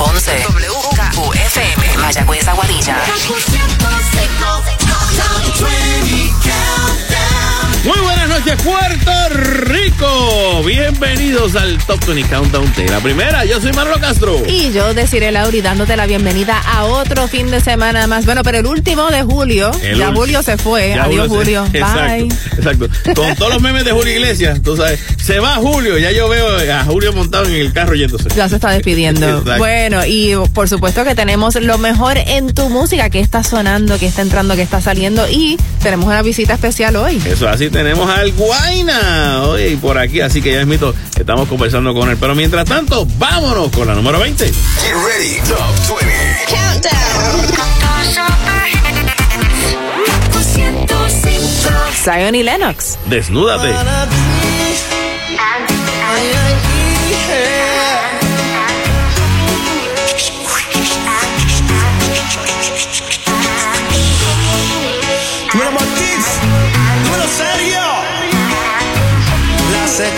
Ponce. WKUFM. Mayagüez Aguadilla. Muy buenas noches, Puerto Rico. Bienvenidos al Top 20 Countdown de la primera. Yo soy Marlo Castro. Y yo, Desiree Lauri, dándote la bienvenida a otro fin de semana más. Bueno, pero el último de julio. El ya ul- Julio se fue. Ya Adiós, Julio se- Bye. Exacto, exacto. Con todos los memes de Julio Iglesias, tú sabes. Se va Julio, ya yo veo a Julio montado en el carro yéndose. Ya se está despidiendo. Bueno, y por supuesto que tenemos lo mejor en tu música, que está sonando, que está entrando, que está saliendo. Y tenemos una visita especial hoy. Eso así tenemos al Guaina hoy por aquí, así que ya mismo estamos conversando con él. Pero mientras tanto, vámonos con la número 20. Get ready. Top 20. Zion y Lennox. Desnúdate.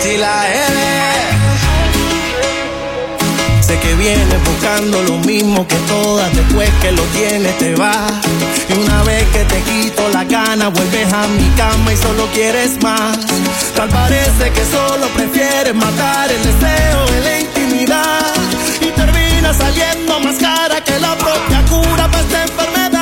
Z y la L. Sé que vienes buscando lo mismo que todas, después que lo tienes te vas. Y una vez que te quito la gana, vuelves a mi cama y solo quieres más. Tal parece que solo prefieres matar el deseo en la intimidad. Y termina saliendo más cara que la propia cura para esta enfermedad.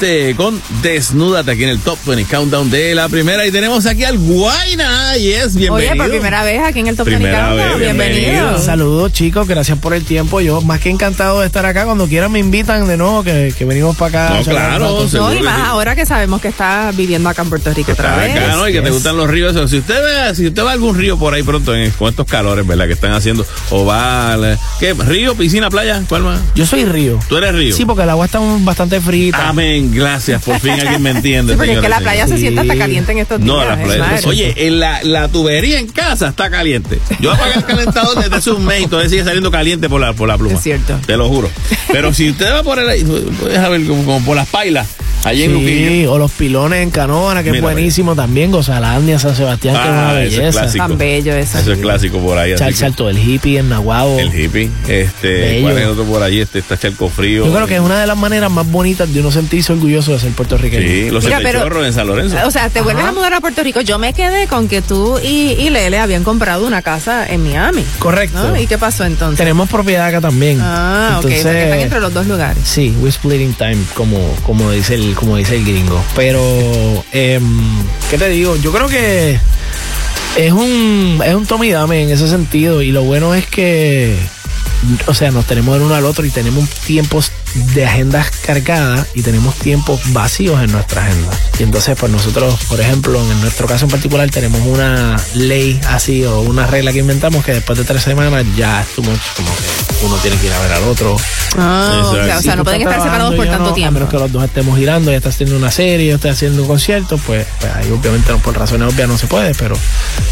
Número 20 con Desnúdate aquí en el Top 20 Countdown de la primera. Y tenemos aquí al Guayna. Y es bienvenido. Oye, por primera vez aquí en el Top 20 Primera Countdown. vez, Bienvenido. bienvenido. Saludos chicos, gracias por el tiempo. Yo más que encantado de estar acá. Cuando quieran me invitan de nuevo, que, que venimos para acá. No, claro, No, y más sí. ahora que sabemos que estás viviendo acá en Puerto Rico otra vez. acá, ¿no? Y que te gustan los ríos. Si usted ve, si usted va a algún río por ahí pronto en, con estos calores, ¿verdad? Que están haciendo. O va al. ¿Qué? ¿Río, piscina, playa? ¿Cuál más? Yo soy Río. ¿Tú eres río? Sí, porque el agua está bastante frita. Amén, gracias. Por fin alguien me entiende. Sí, porque es que la playa se siente hasta caliente en estos días. No, la playa. Oye, en la, la tubería en casa está caliente. Yo apagué el calentador desde hace un mes y todavía sigue saliendo caliente por la, por la pluma. Es cierto. Te lo juro. Pero si usted va por el, puedes ver como, como por las pailas, allí en Sí, Luquillo. o los pilones en Canóvana, que Mira, es buenísimo también. Gozalandia, San Sebastián, que es una Ah, ese es belleza. clásico. Tan bello eso. Eso es clásico por ahí. Chal- Salto del hippie en Nahuabo. el hippie. Este, Bello. ¿Cuál es el otro por allí? Este está Charco Frío. Yo creo que es una de las maneras más bonitas de uno sentirse orgulloso de ser puertorriqueño. Sí, los Mira, pero- en San Lorenzo. O sea, te vuelves a mudar a Puerto Rico. Yo me quedé con que tú y, y Lele habían comprado una casa en Miami. Correcto. ¿no? ¿Y qué pasó entonces? Tenemos propiedad acá también. Ah, ok. O sea, que están entre los dos lugares. Sí, we're splitting time, como, como, dice el, como dice el gringo. Pero, em, ¿qué te digo? Yo creo que es un, es un tome y dame en ese sentido. Y lo bueno es que, o sea, nos tenemos el uno al otro y tenemos tiempos de agendas cargadas y tenemos tiempos vacíos en nuestra agenda. Y entonces, pues nosotros, por ejemplo, en nuestro caso en particular, tenemos una ley así o una regla que inventamos que después de tres semanas ya es too much, como que uno tiene que ir a ver al otro. Ah, o sea, o no pueden estar separados por tanto no, tiempo. A menos que los dos estemos girando, ya está haciendo una serie, yo estoy haciendo un concierto, pues, pues ahí obviamente no, por razones obvias no se puede, pero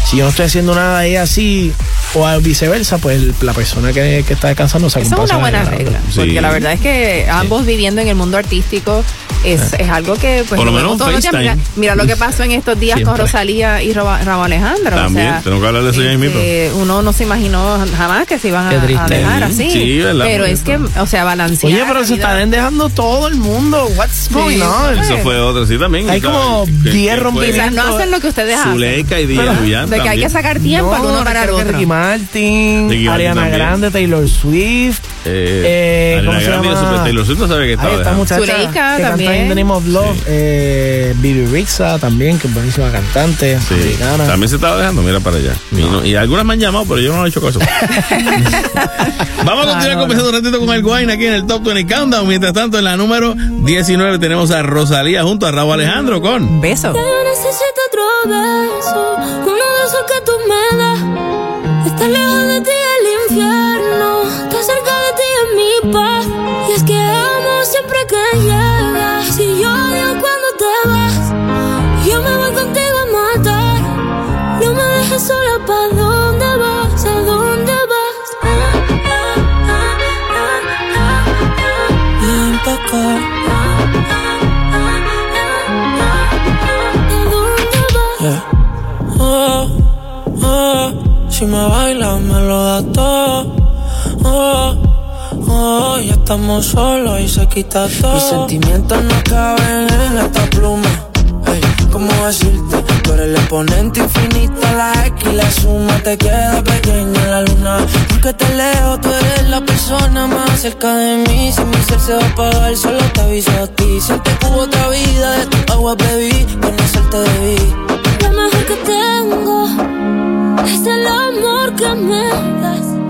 si yo no estoy haciendo nada y así, o viceversa, pues la persona que, que está descansando se Esa es una buena regla, Sí. porque la verdad es que ambos viviendo en el mundo artístico es, es algo que pues Por lo nos menos todos los. Mira, mira lo que pasó en estos días con. Rosalía y Rabo Alejandro. También, o sea, tengo que hablar de eso ya mismo. este, Uno no se imaginó jamás que se iban a, dejar así. Sí, ¿verdad? Pero es que, o sea, balancear. Oye, pero se están dejando todo el mundo. What's going on? Eso fue otro, sí, también. Hay como ¿Qué- 10 qué fue? rompimientos. Quizás no hacen lo que ustedes hacen. Zuleika y Díaz De que hay que sacar tiempo No, uno para el otro. Ricky Martin, Ricky Martin Ariana también. Grande, Taylor Swift. Eh, Eh, ¿cómo se llama? Super Taylor Swift no sabe que Ahí estaba está dejando. muchacha Zuleika que canta también. en The Name of Love. Eh, Bibi Rixa también, que es buenísima cantante. Sí, americana. también se estaba dejando, mira para allá. Y, no- y algunas me han llamado, pero yo no he hecho caso. Vamos a continuar no, conversando un ratito con el Guayna aquí en el Top 20 Countdown. Mientras tanto, en la número 19 tenemos a Rosalía junto a Raúl Alejandro con... Beso. Ya yo necesito otro beso, uno de esos que tú me das. Está lejos de ti si me bailas me lo das todo. Estamos solos y se quita todo. Mis sentimientos no caben en esta pluma. Ey, ¿cómo decirte? Tú eres el exponente infinito, la X y la suma te queda pequeña la luna. Aunque te leo, tú eres la persona más cerca de mí. Si mi ser se va a apagar, solo te aviso a ti. Siente que hubo otra vida, de tu agua bebí, conocerte debí. Lo mejor que tengo es el amor que me das.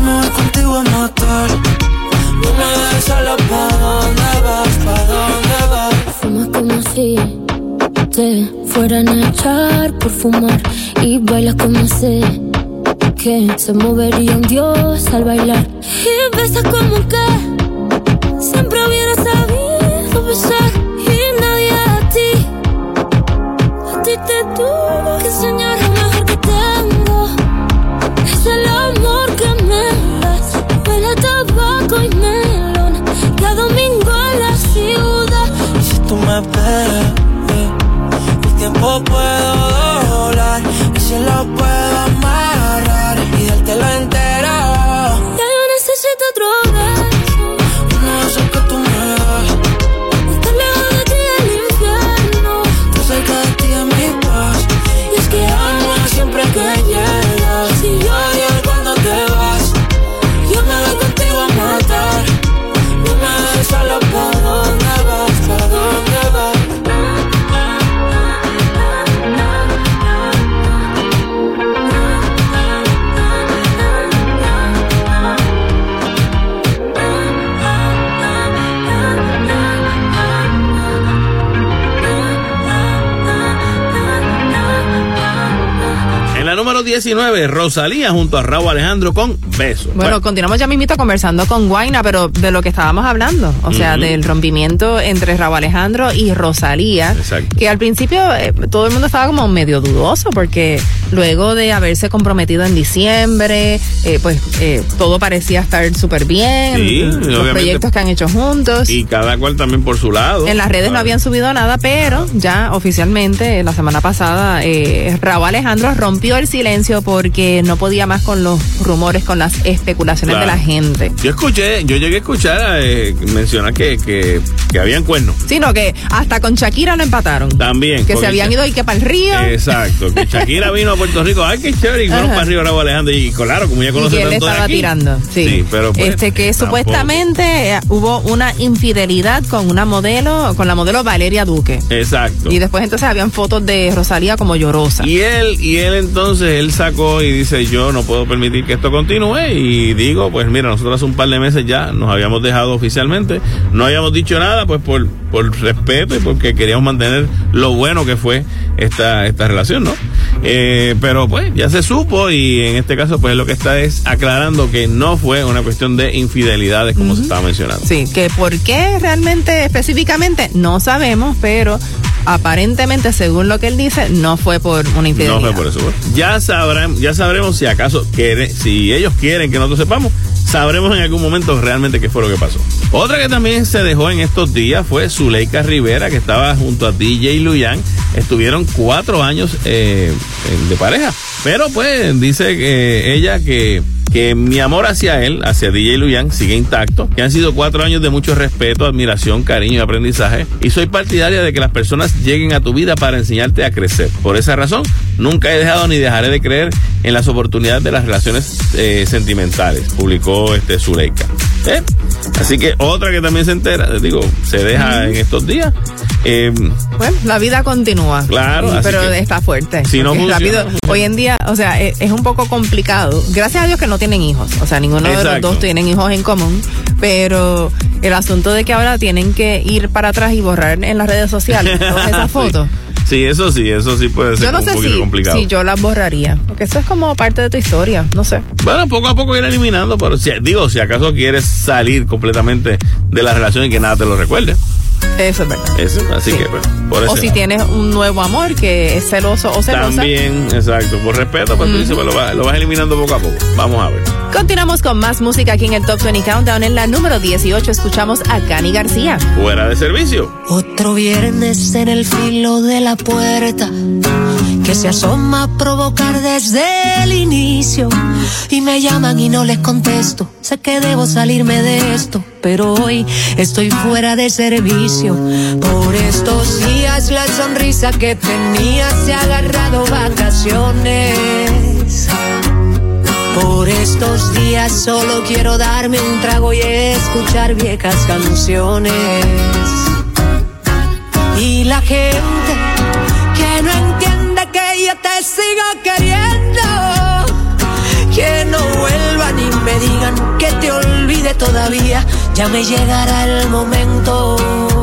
Contigo a matar No me dejes sola, ¿pa' dónde vas? ¿Pa' dónde vas? Fumas como si te fueran a echar por fumar y bailas como sé que se movería un dios al bailar y besas como que siempre hubiera sabido besar y nadie a ti a ti te tuvo que enseñar número 19, Rosalía junto a Raúl Alejandro con Beso. Bueno, continuamos ya mismito conversando con Guaina, pero de lo que estábamos hablando, o sea, del rompimiento entre Raúl Alejandro y Rosalía, Exacto. que al principio eh, todo el mundo estaba como medio dudoso, porque luego de haberse comprometido en diciembre, eh, pues eh, todo parecía estar súper bien, Sí, los proyectos que han hecho juntos. y cada cual también por su lado. En las redes no habían subido nada, pero ya oficialmente la semana pasada eh, Raúl Alejandro rompió el silencio porque no podía más con los rumores, con las especulaciones Claro. de la gente. Yo escuché, yo llegué a escuchar eh, mencionar que, que, que habían cuernos. Sino que hasta con Shakira lo empataron. También. Que se habían ido y que para el río. Exacto, que Shakira vino a Puerto Rico, ay, qué chévere, y fueron para arriba Raúl Alejandro, y claro, como ya y conoce que él estaba aquí. tirando. Sí. pero pues, este que tampoco. supuestamente eh, hubo una infidelidad con una modelo, con la modelo Valeria Duque. Exacto. Y después entonces habían fotos de Rosalía como llorosa. Y él, y él entonces, él sacó y dice, yo no puedo permitir que esto continúe. Y digo, pues mira, nosotros hace un par de meses ya nos habíamos dejado oficialmente. No habíamos dicho nada, pues por, por respeto y porque queríamos mantener lo bueno que fue esta, esta relación, ¿no? Eh, pero pues ya se supo y en este caso pues lo que está es aclarando que no fue una cuestión de infidelidades como se estaba mencionando. Sí, que por qué realmente específicamente no sabemos, pero aparentemente según lo que él dice no fue por una infidelidad. No fue por eso. pues. Ya sabrán, ya sabremos si acaso quiere, si ellos quieren que nosotros sepamos, sabremos en algún momento realmente qué fue lo que pasó. Otra que también se dejó en estos días fue Zuleika Rivera, que estaba junto a DJ Luyan. Estuvieron cuatro años eh, de pareja. Pero pues dice que ella que que mi amor hacia él, hacia DJ Luyan, sigue intacto, que han sido cuatro años de mucho respeto, admiración, cariño y aprendizaje, y soy partidaria de que las personas lleguen a tu vida para enseñarte a crecer. Por esa razón, nunca he dejado ni dejaré de creer en las oportunidades de las relaciones eh, sentimentales, publicó este Zuleika. ¿Eh? Así que otra que también se entera, digo, se deja en estos días. Eh, Bueno, la vida continúa. Claro, pero está fuerte. si no funciona, rápido, hoy en día, o sea, es, es un poco complicado. Gracias a Dios que no tienen hijos. O sea, ninguno de los dos tienen hijos en común. Pero el asunto de que ahora tienen que ir para atrás y borrar en las redes sociales todas esas fotos. Sí, eso sí, eso sí puede ser Yo no un sé poquito si, complicado. si yo las borraría. Porque eso es como parte de tu historia. No sé. Bueno, poco a poco ir eliminando, pero si, digo, si acaso quieres salir completamente de la relación y que nada te lo recuerde. Eso es verdad. Eso, así Sí. que, pues, por eso. O si tienes un nuevo amor que es celoso o celosa. También, exacto, por respeto, pues tú dices, pues, lo, vas, lo vas eliminando poco a poco. Vamos a ver. Continuamos con más música aquí en el Top 20 Countdown. En la número 18 escuchamos a Cani García. Fuera de servicio. Otro viernes en el filo de la puerta que se asoma a provocar desde el inicio y me llaman y no les contesto. Sé que debo salirme de esto, pero hoy estoy fuera de servicio. Por estos días la sonrisa que tenía se ha agarrado vacaciones. Por estos días solo quiero darme un trago y escuchar viejas canciones. Y la gente que no entiende que yo te sigo queriendo. Que no vuelvan y me digan que te olvide todavía. Ya me llegará el momento.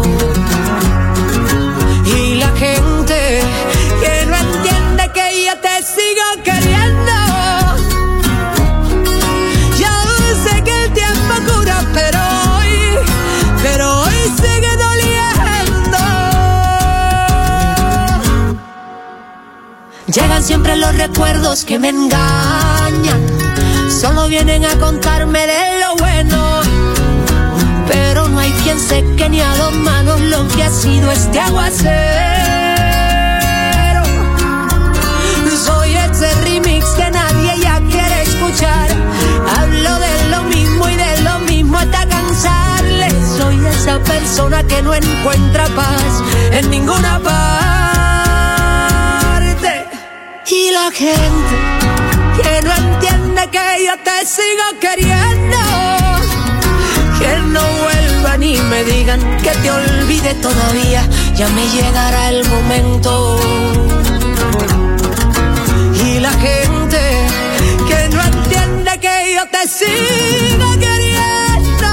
Llegan siempre los recuerdos que me engañan. Solo vienen a contarme de lo bueno. Pero no hay quien seque ni a dos manos lo que ha sido este aguacero. Soy ese remix que nadie ya quiere escuchar. Hablo de lo mismo y de lo mismo hasta cansarle. Soy esa persona que no encuentra paz en ninguna parte. Gente que no entiende que yo te sigo queriendo. Que no vuelvan y me digan que te olvide todavía, ya me llegará el momento. Y la gente que no entiende que yo te sigo queriendo.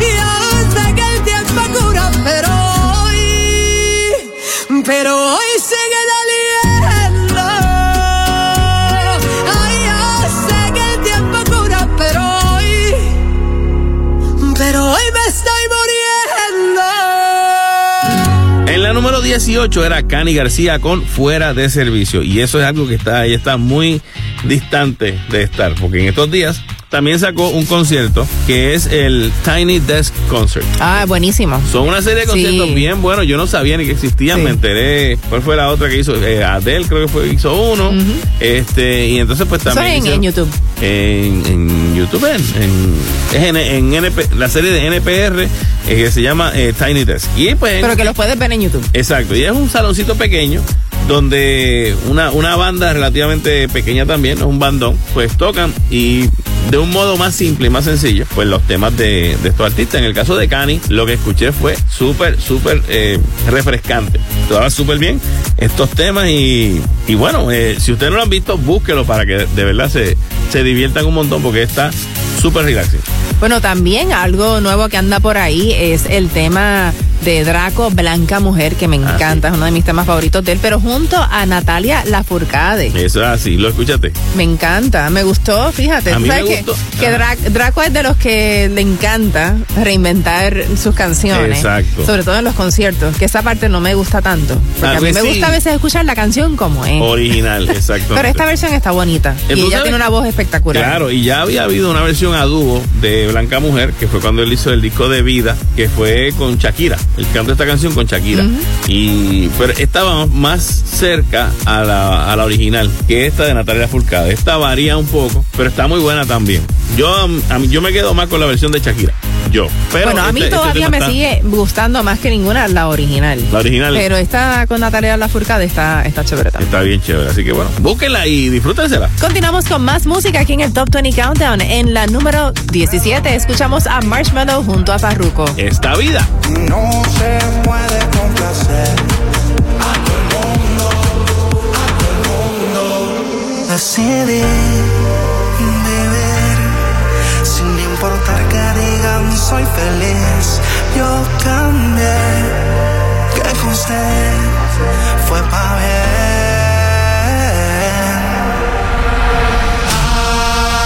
Yo sé que el tiempo cura, pero hoy, pero hoy 18 era Cani García con Fuera de Servicio. Y eso es algo que está ahí, está muy distante de estar. Porque en estos días también sacó un concierto que es el Tiny Desk Concert. Ah, buenísimo. Son una serie de Sí. conciertos bien buenos. Yo no sabía ni que existían. Sí. Me enteré. ¿Cuál fue la otra que hizo? Eh, Adele creo que fue hizo uno. Este y entonces pues también en, hicieron- en YouTube. en, en YouTube, en, en- es en, en NP la serie de NPR eh, que se llama eh, Tiny Desk. Y pues Pero que los puedes ver en YouTube. Exacto, y es un saloncito pequeño donde una, una banda relativamente pequeña también, un bandón, pues tocan y de un modo más simple y más sencillo, pues los temas de, de estos artistas. En el caso de Cani, lo que escuché fue súper, súper eh, refrescante. Tocaba súper bien estos temas y, y bueno, eh, si ustedes no lo han visto, búsquelo para que de verdad se, se diviertan un montón porque está súper relaxing. Bueno, también algo nuevo que anda por ahí es el tema de Draco Blanca Mujer, que me Ah, encanta, es uno de mis temas favoritos de él, pero junto a Natalia Lafourcade. Eso es así, lo escuchaste. Me encanta, me gustó, fíjate. A mí ¿sabes me que- gustó. Que, Ajá. Dra- Draco es de los que le encanta reinventar sus canciones. Exacto. Sobre todo en los conciertos, que esa parte no me gusta tanto. Porque a mí me sí. gusta a veces escuchar la canción como es. Original, exacto. Pero esta versión está bonita. Y ¿Tú ella sabes? tiene una voz espectacular. Claro, y ya había habido una versión a dúo de Blanca Mujer, que fue cuando él hizo el disco de vida, que fue con Shakira. Él cantó esta canción con Shakira. Y pero estaba más cerca a la, a la original que esta de Natalia Furcade. Esta varía un poco, pero está muy buena también. Yo, a mí- yo me quedo más con la versión de Shakira. Yo. Pero bueno, a mí este- este todavía me está- sigue gustando más que ninguna la original. La original. Pero esta con Natalia Lafourcade está, está chévere también. Está bien chévere. Así que bueno, búsquenla y disfrútensela. Continuamos con más música aquí en el Top 20 Countdown. En la número 17 escuchamos a Marshmallow junto a Farruko. Esta vida. No se puede complacer a todo el soy feliz. Yo cambié, que usted fue pa' bien.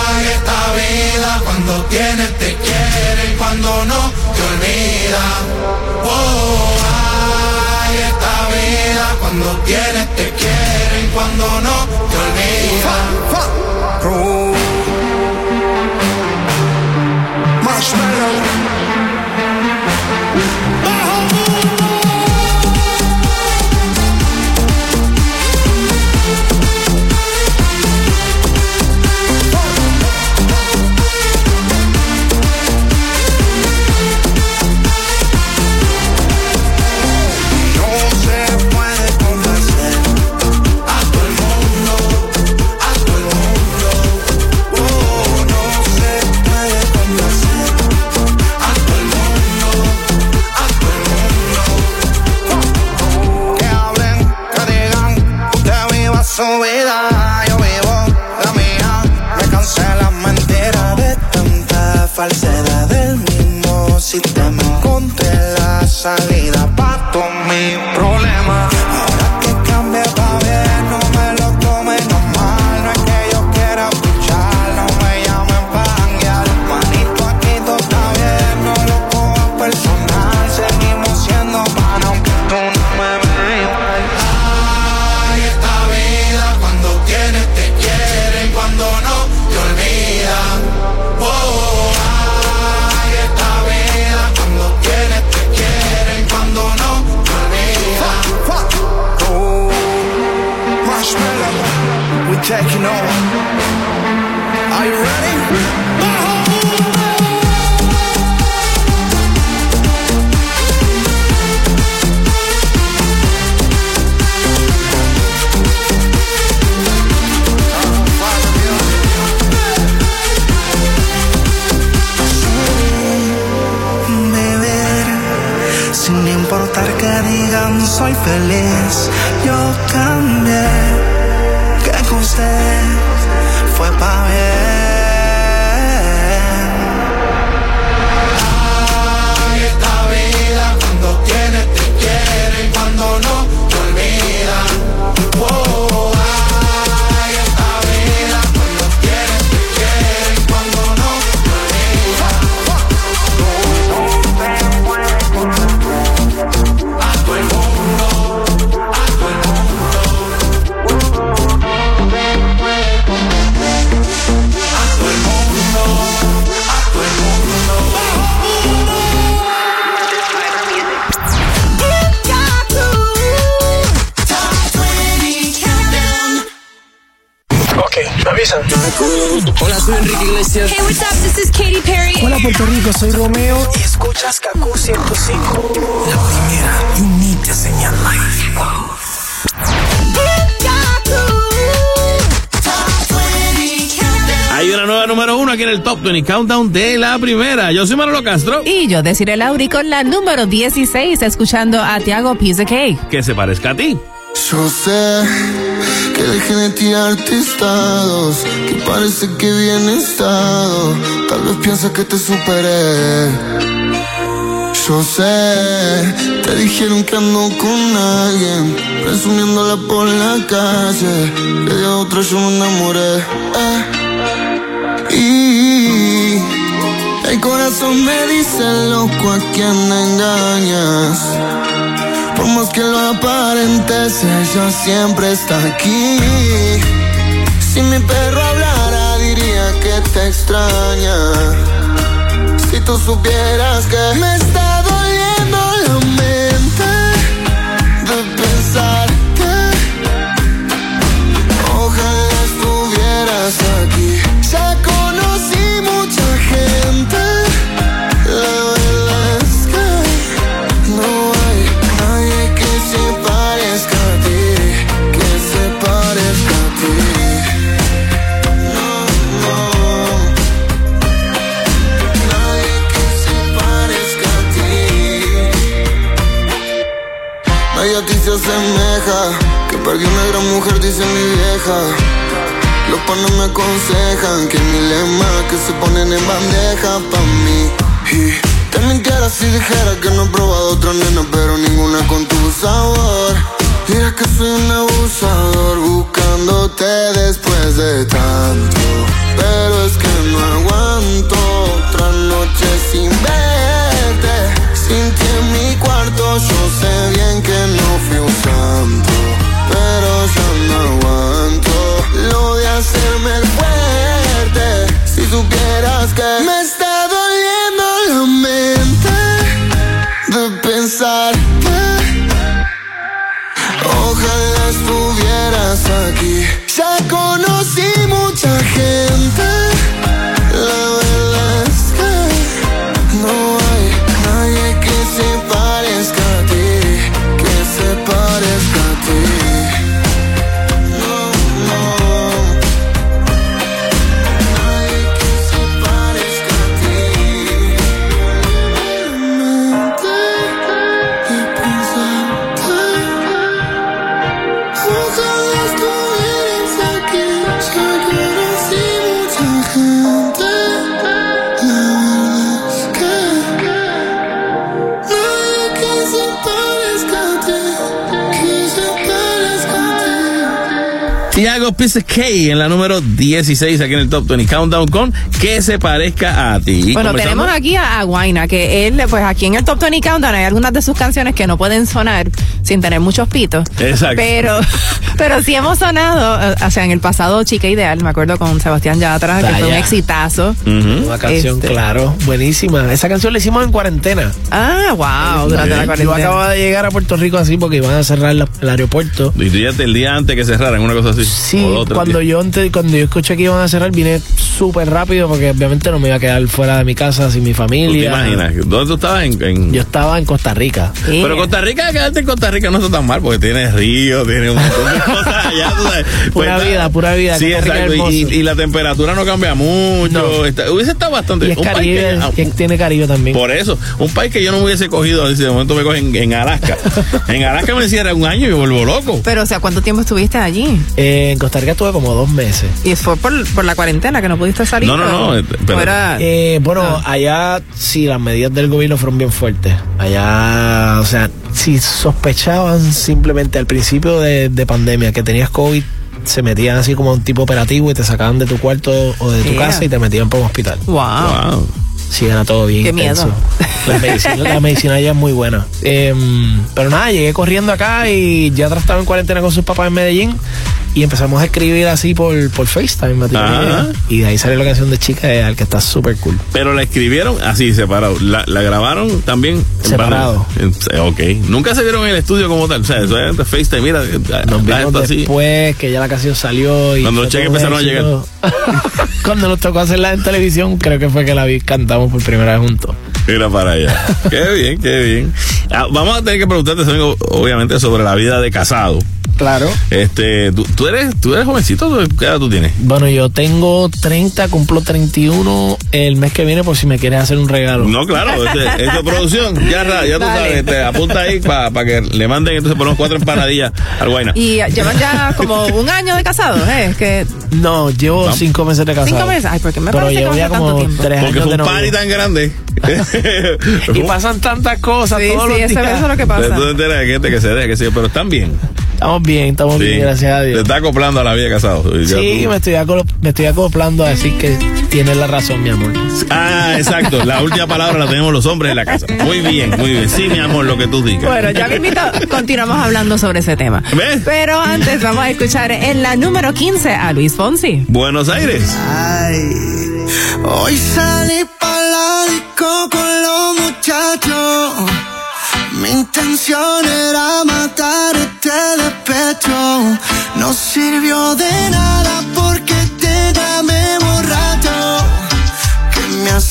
Ay, esta vida cuando tienes te quiere y cuando no te olvida. Oh, ay, esta vida cuando tienes te quiere y cuando no te olvida. Salida pa' todos mis problemas. Beber, sin importar que digan soy feliz, me avisan. Hola, soy Enrique Iglesias. Hey, what's up? This is Katy Perry. Hola Puerto Rico, soy Romeo y escuchas Kaku 105. La primera y única señal Hay una nueva número uno aquí en el Top 20 Countdown de la primera. Yo soy Manolo Castro. Y yo deciré Lauri con la número 16, escuchando a Tiago Piece Cake. Que se parezca a ti. Yo sé que dejé de tirarte estados, que parece que bien estado. Tal vez piensas que te superé. Yo sé, te dijeron que ando con alguien, presumiéndola por la calle. Que de otra yo me enamoré. eh. Y el corazón me dice loco a quien engañas. Por más que lo aparentes, ella siempre está aquí. Si mi perro hablara, diría que te extraña. Si tú supieras que me está asemeja. Que perdí una gran mujer, dice mi vieja. Los panos me aconsejan que mi lema que se ponen en bandeja pa' mí. Y te mintiera si dijera que no he probado otra nena, pero ninguna con tu sabor. Dirás que soy un abusador buscándote después de tanto. Pero es que no aguanto otra noche sin verte. Sin ti en mi cuarto, yo sé bien que no fui un santo. Pero ya no aguanto lo de hacerme fuerte. Si supieras que me está doliendo la mente de pensarte. Ojalá estuvieras aquí. Ya conocí mucha gente. Tiago Piece K en la número 16 aquí en el Top 20 Countdown con Que se parezca a ti. Bueno, tenemos aquí a, a Guaina, que él, pues aquí en el Top 20 Countdown hay algunas de sus canciones que no pueden sonar sin tener muchos pitos. Exacto. Pero, pero sí hemos sonado, eh, o sea, en el pasado Chica Ideal, me acuerdo con Sebastián Yatra, que fue un Vaya. exitazo. Una canción, Este. claro, buenísima. Esa canción la hicimos en cuarentena. Ah, wow, durante la Yo cuarentena. acababa de llegar a Puerto Rico así porque iban a cerrar la- el aeropuerto. Y tú ya te- el día antes que cerraran, una cosa así. Sí, cuando yo, ante- cuando yo escuché que iban a cerrar, vine súper rápido porque obviamente no me iba a quedar fuera de mi casa sin mi ¿Tú te familia. imaginas? ¿Dónde tú estabas? En, en- Yo estaba en Costa Rica. Pero Costa Rica, quedarte en Costa Rica no está tan mal porque tiene río, tiene un montón de cosas allá. tú sabes. Pues Pura vida, pura vida, Sí, exacto. Y, y la temperatura no cambia mucho. Está- hubiese estado bastante. Y es un país Caribe, que- que tiene Caribe también. por eso, un país que yo no me hubiese cogido, si de momento me cogen en Alaska. en Alaska me encierra un año y me vuelvo loco. Pero, o sea, ¿cuánto tiempo estuviste allí? Eh, en Costa Rica estuve como dos meses. Y fue por, por la cuarentena que no pudiste salir. No, no, no, ¿o- eh, pero- era- Eh, bueno, Ah. allá sí, las medidas del gobierno fueron bien fuertes. Allá, o sea, si sospechaban simplemente al principio de, de pandemia que tenías COVID, se metían así como un tipo operativo y te sacaban de tu cuarto o de tu Yeah. casa y te metían para un hospital. Wow. Wow. Sí, era todo bien Qué intenso. miedo. La medicina, la medicina allá es muy buena. Em, pero nada, llegué corriendo acá y ya estaba en cuarentena con sus papás en Medellín y empezamos a escribir así por, por FaceTime. Ajá. Y de ahí salió la canción de Chica de Al que está súper cool. Pero la escribieron así, separado. La, la grabaron también Separado. En- Ok. Nunca se vieron en el estudio como tal. O sea, eso es de FaceTime. Mira, haz Nos vimos así. después que ya la canción salió y Cuando los cheques empezaron a. Cuando nos tocó hacerla en televisión, creo que fue que la vi, cantamos por primera vez juntos. Mira para allá. qué bien, qué bien. Ah, vamos a tener que preguntarte, amigo, obviamente, sobre la vida de casado. Claro. Este, tú, tú eres, tú eres jovencito, ¿qué edad tú tienes? Bueno, yo tengo 30, cumplo 31 el mes que viene por si me quieres hacer un regalo. No, claro, este, esto es producción. Ya, ra- ya tú Dale. sabes, te apunta ahí para que le manden entonces ponemos cuatro empanadillas al guayna. Y llevan ya como un año de casados, ¿eh? Que No, llevo Vamos. cinco meses de casado. cinco meses. Ay, porque me Pero parece que llevo va ya tanto tiempo. tres Porque años fue un party tan grande. Y pasan tantas cosas Sí, todos sí, los eso, eso es lo que pasa. Tú te enteras de gente que se deja, que sí, pero están bien. Estamos bien, estamos Sí. bien, gracias a Te Dios. está acoplando a la vida de casado. Sí, tú- me estoy, me estoy acoplando a decir que tienes la razón, mi amor. Ah, exacto. La última palabra la tenemos los hombres en la casa. Muy bien, muy bien. Sí, mi amor, lo que tú digas. Bueno, ya mismito continuamos hablando sobre ese tema. ¿Ves? Pero antes vamos a escuchar en la número 15 a Luis Fonsi. Buenos Aires. Ay, hoy salí pa' la disco con los muchachos. Mi intención era matar este despecho. No sirvió de nada porque te llamé borracho. ¿Qué me has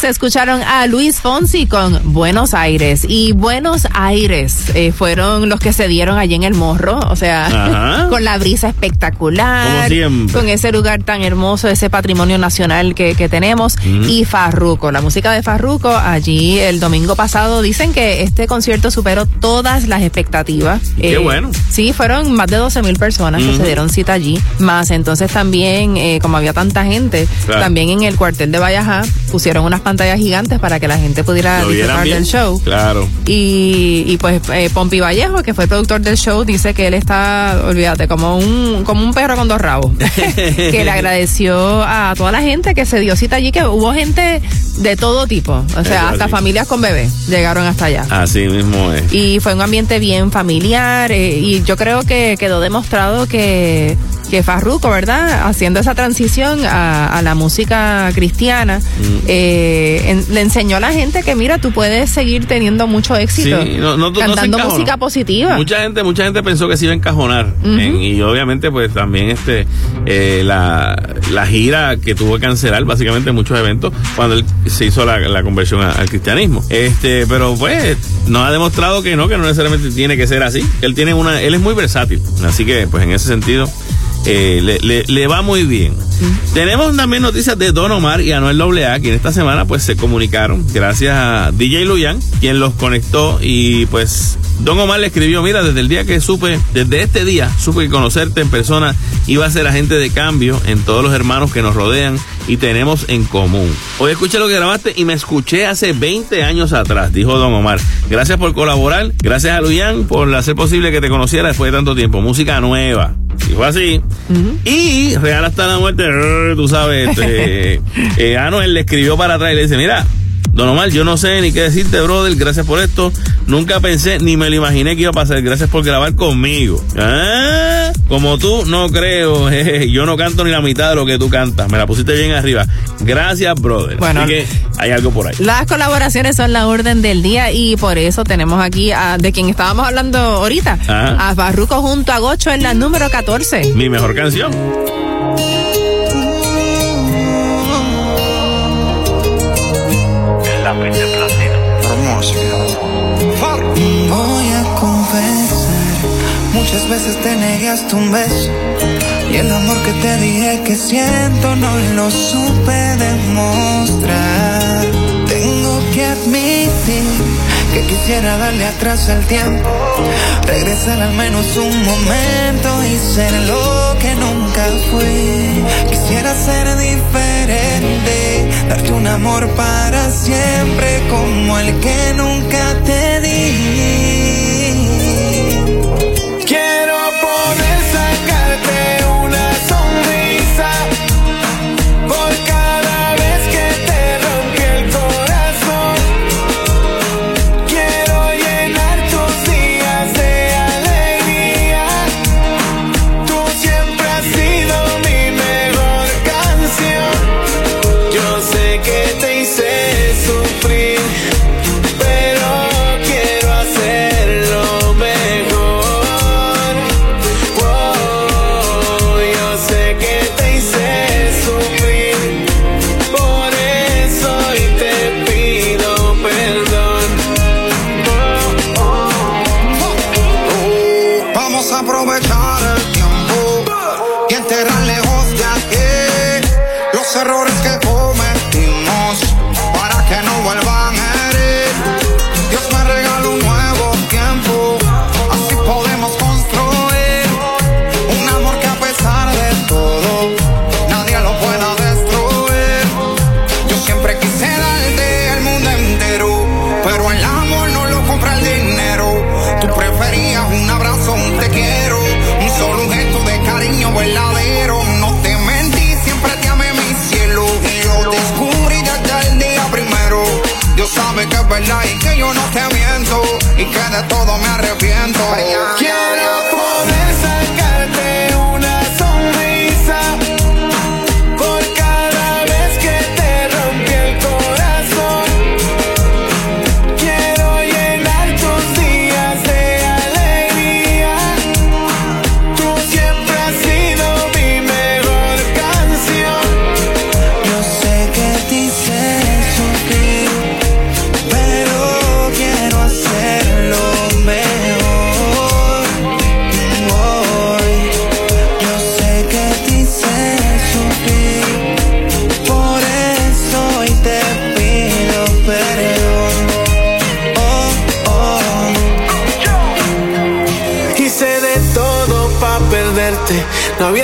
15 escucharon a Luis Fonsi con Buenos Aires. Y Buenos Aires eh, fueron los que se dieron allí en el morro. O sea, Ajá. con la brisa espectacular. Como siempre. Con ese lugar tan hermoso, ese patrimonio nacional que, que tenemos. Y Farruco, la música de Farruco. Allí el domingo pasado dicen que este concierto superó todas las expectativas. Qué bueno. Sí, fueron más de 12 mil personas que se dieron cita allí. Más entonces también, eh, como había tanta gente, Claro. también en el cuartel de Valleja pusieron unas pantallas gigantes para que la gente pudiera ¿Lo vieran disfrutar del show. Claro. Y, y pues eh, Pompi Vallejo, que fue el productor del show, dice que él está, olvídate, como un, como un perro con dos rabos. que le agradeció a toda la gente que se dio cita allí, que hubo gente de todo tipo. O sea, hasta así. familias con bebés llegaron hasta allá. Así mismo es. Y fue un ambiente bien familiar eh, y yo creo que quedó demostrado que, que Farruko, ¿verdad? Haciendo esa transición a, a la música cristiana, eh, en- le enseñó a la gente que mira, tú puedes seguir teniendo mucho éxito Sí, no- no- cantando música positiva. Mucha gente, mucha gente pensó que se iba a encajonar. En- y obviamente, pues también este eh, la, la gira que tuvo que cancelar, básicamente muchos eventos, cuando él se hizo la, la conversión a- al cristianismo. Este, pero pues, nos ha demostrado que no, que no necesariamente tiene que ser así. Él tiene una, él es muy versátil. Así que, pues en ese sentido, eh, le, le- le va muy bien. Tenemos también noticias de Don Omar y Anuel AA, quien esta semana pues se comunicaron gracias a DJ Luyan, quien los conectó y pues Don Omar le escribió, mira, desde el día que supe, desde este día supe que conocerte en persona iba a ser agente de cambio en todos los hermanos que nos rodean y tenemos en común. Hoy escuché lo que grabaste y me escuché hace 20 años atrás, dijo Don Omar. Gracias por colaborar, gracias a Luyan por hacer posible que te conociera después de tanto tiempo. Música nueva. Dijo así. Y Real hasta la muerte, rrr, tú sabes, este, eh, Anuel le escribió para atrás y le dice, mira, Don Omar, yo no sé ni qué decirte, brother, gracias por esto. Nunca pensé ni me lo imaginé que iba a pasar. Gracias por grabar conmigo. Ah, Como tú, no creo. jeje, Yo no canto ni la mitad de lo que tú cantas. Me la pusiste bien arriba. Gracias, brother. Bueno. Así que hay algo por ahí. Las colaboraciones son la orden del día y por eso tenemos aquí a de quien estábamos hablando ahorita, Ajá. a Farruko junto a Gocho en la número 14. Mi mejor canción. Voy a confesar, muchas veces te negaste un beso. Y el amor que te dije que siento no lo supe demostrar. Tengo que admitir que quisiera darle atrás al tiempo, regresar al menos un momento y ser lo que fui. Quisiera ser diferente, darte un amor para siempre como el que nunca te di.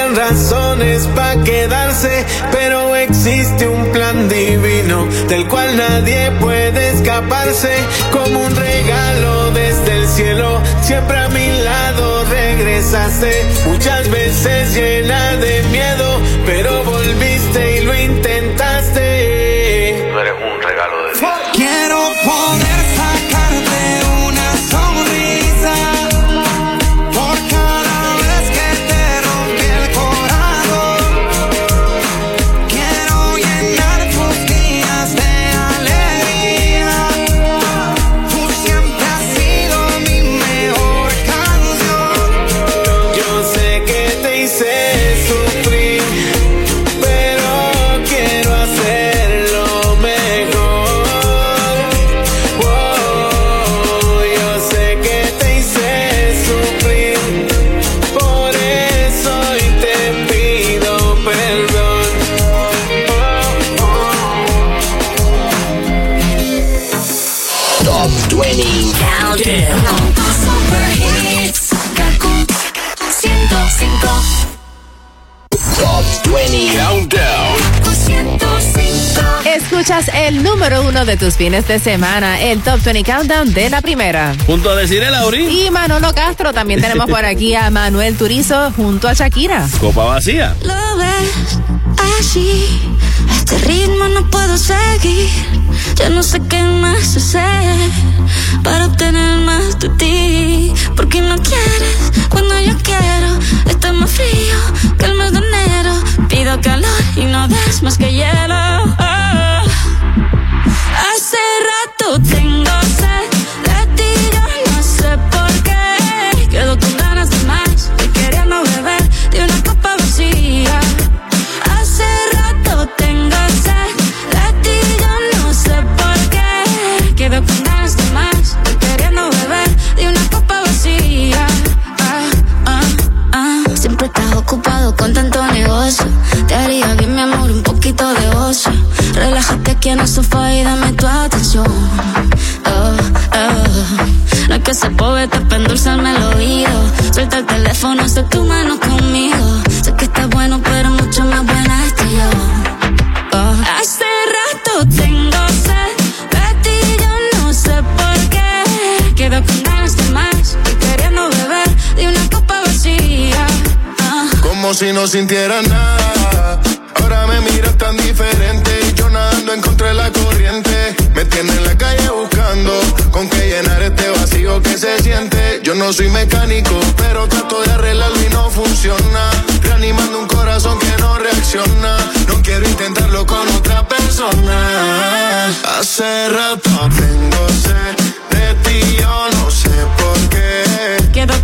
No habían razones para quedarse, pero existe un plan divino del cual nadie puede escaparse. Como un regalo desde el cielo, siempre a mi lado regresaste. Muchas veces llena de miedo, pero volviste y lo intentaste. Tú eres un regalo de Dios. Escuchas el número uno de tus fines de semana, el Top 20 Countdown de la primera. Junto a decir el Lauri, Y Manolo Castro, también tenemos por aquí a Manuel Turizo junto a Shakira. copa vacía. Lo ves así, a este ritmo no puedo seguir. Ya no sé qué más hacer para obtener más de ti. Porque no quieres cuando yo quiero. Está más frío que el mes de enero. Pido calor y no des más que hielo. Yo no sofá y dame poeta para endulzarme el oído. Suelta el teléfono, haz tu mano conmigo. Sé que estás bueno, pero mucho más buena estoy yo. Oh. Hace rato tengo sed de ti, yo no sé por qué. Quedo con ganas de más y queriendo beber de una copa vacía. Ah. Como si no sintiera nada. Ahora me miras tan diferente y yo nadando en contra de la corriente. Me tiene en la calle buscando con qué llenar este que se siente. Yo no soy mecánico, pero trato de arreglarlo y no funciona. Reanimando un corazón que no reacciona. No quiero intentarlo con otra persona. Hace rato tengo sed de ti, yo no sé por qué. Quedo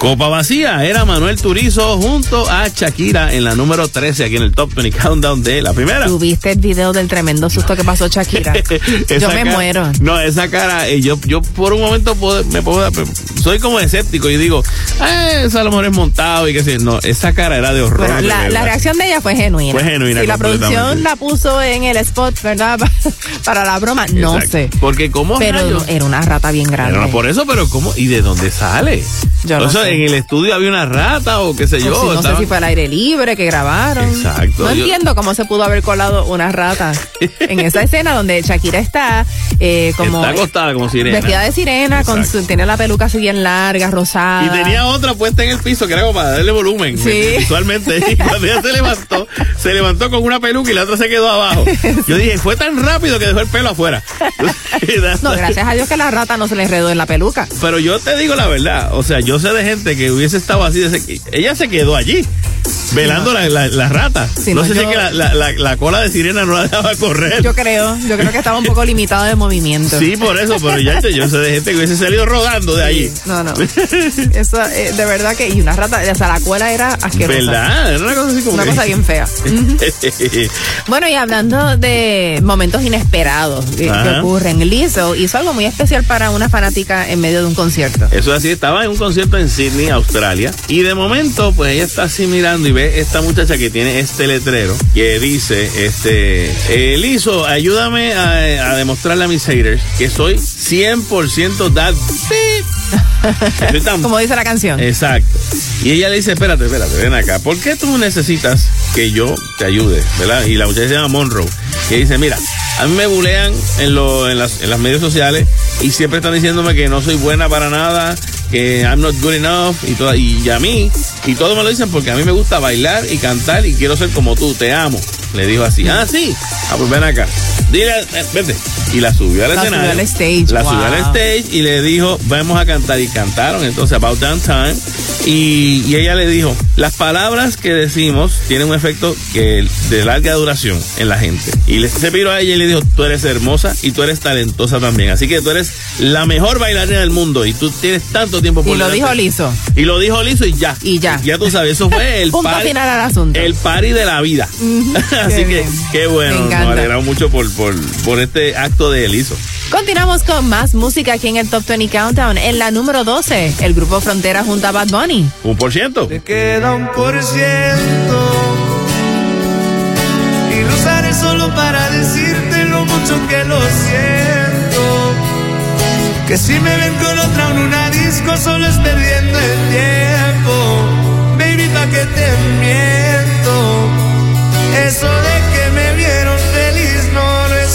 Copa vacía era Manuel Turizo junto a Shakira en la número 13 aquí en el Top 20 Countdown de la primera. ¿Tuviste el video del tremendo susto que pasó Shakira? yo me cara- muero. No, esa cara, eh, yo, yo por un momento puedo- me puedo, soy como escéptico y digo, eh, eso a lo mejor es montado y que sé. No, esa cara era de horror. Bueno, la, reacción de ella fue genuina. Fue genuina Si la producción la puso en el spot, ¿verdad? Para la broma, no sé. Porque cómo Pero rayos? era una rata bien grande. Pero no por eso, pero ¿cómo? ¿Y de dónde sale? Yo no O sea, sé. en el estudio había una rata o qué sé yo. O si no sé si fue al aire libre que grabaron. Exacto. No Yo- entiendo cómo se pudo haber colado una rata en esa escena donde Shakira está eh, como Está acostada como sirena. vestida de sirena, con su- tiene la peluca así bien larga, rosada. Y tenía otra puesta en el piso que era como para darle volumen Sí. visualmente. Y cuando ella se levantó, se levantó con una peluca y la otra se quedó abajo. Yo dije, fue tan rápido que dejó el pelo afuera. No, gracias a Dios que la rata no se le enredó en la peluca. Pero yo te digo la verdad, o sea, yo sé de gente que hubiese estado así, ella se quedó allí, velando la, la- la rata. Sí, no, no, sé si yo- es que la, la- la- la cola de sirena no la dejaba correr. Yo creo, yo creo que estaba un poco limitado de movimiento. Sí, por eso, pero ya yo sé de gente que hubiese salido rodando de allí. No, no. Eso, eh, de verdad que, y una rata, o sea, la cola era asquerosa. ¿Verdad? Era una cosa así como Una que- cosa bien fea. Bueno, y hablando de momentos inesperados que Ajá. ocurren, Lizzo hizo algo muy especial para una fanática en medio de un concierto. Eso es así, estaba en un concierto en Sydney, Australia, y de momento, pues ella está así mirando y ve esta muchacha que tiene este letrero que dice, este, Lizo, ayúdame a, a demostrarle a mis haters que soy 100% that Como dice la canción. Exacto. Y ella le dice, espérate, espérate, ven acá, ¿por qué tú necesitas que yo te ayude? ¿Verdad? Y la muchacha se llama Monroe, que dice, mira, a mí me bulean en, lo, en, las, en las medios sociales y siempre están diciéndome que no soy buena para nada, que I'm not good enough y, toda, y a mí, y todo me lo dicen porque a mí me gusta bailar y cantar y quiero ser como tú, te amo. Le dijo así, ah, sí, ah, pues ven acá, dile, eh, vete. Y la subió al La subió escenario. al stage, La subió wow. al stage y le dijo, vamos a cantar. Y cantaron entonces About Damn Time. Y, y ella le dijo, las palabras que decimos tienen un efecto que de larga duración en la gente. Y le, se piró a ella y le dijo, tú eres hermosa y tú eres talentosa también. Así que tú eres la mejor bailarina del mundo y tú tienes tanto tiempo por Y lo delante". dijo Lizo. Y lo dijo liso y ya. Y ya. Ya tú sabes, eso fue el Punto party. final al asunto. El party de la vida. Así qué que, bien. qué bueno. Me Nos encanta. alegramos mucho por, por, por este acto de Eliso. Continuamos con más música aquí en el Top 20 Countdown. En la número 12, el grupo Frontera junto a Bad Bunny. Un por ciento. queda un por ciento y lo usaré solo para decirte lo mucho que lo siento. Que si me ven con otra en una disco solo es perdiendo el tiempo. Baby, pa' que te miento. Eso de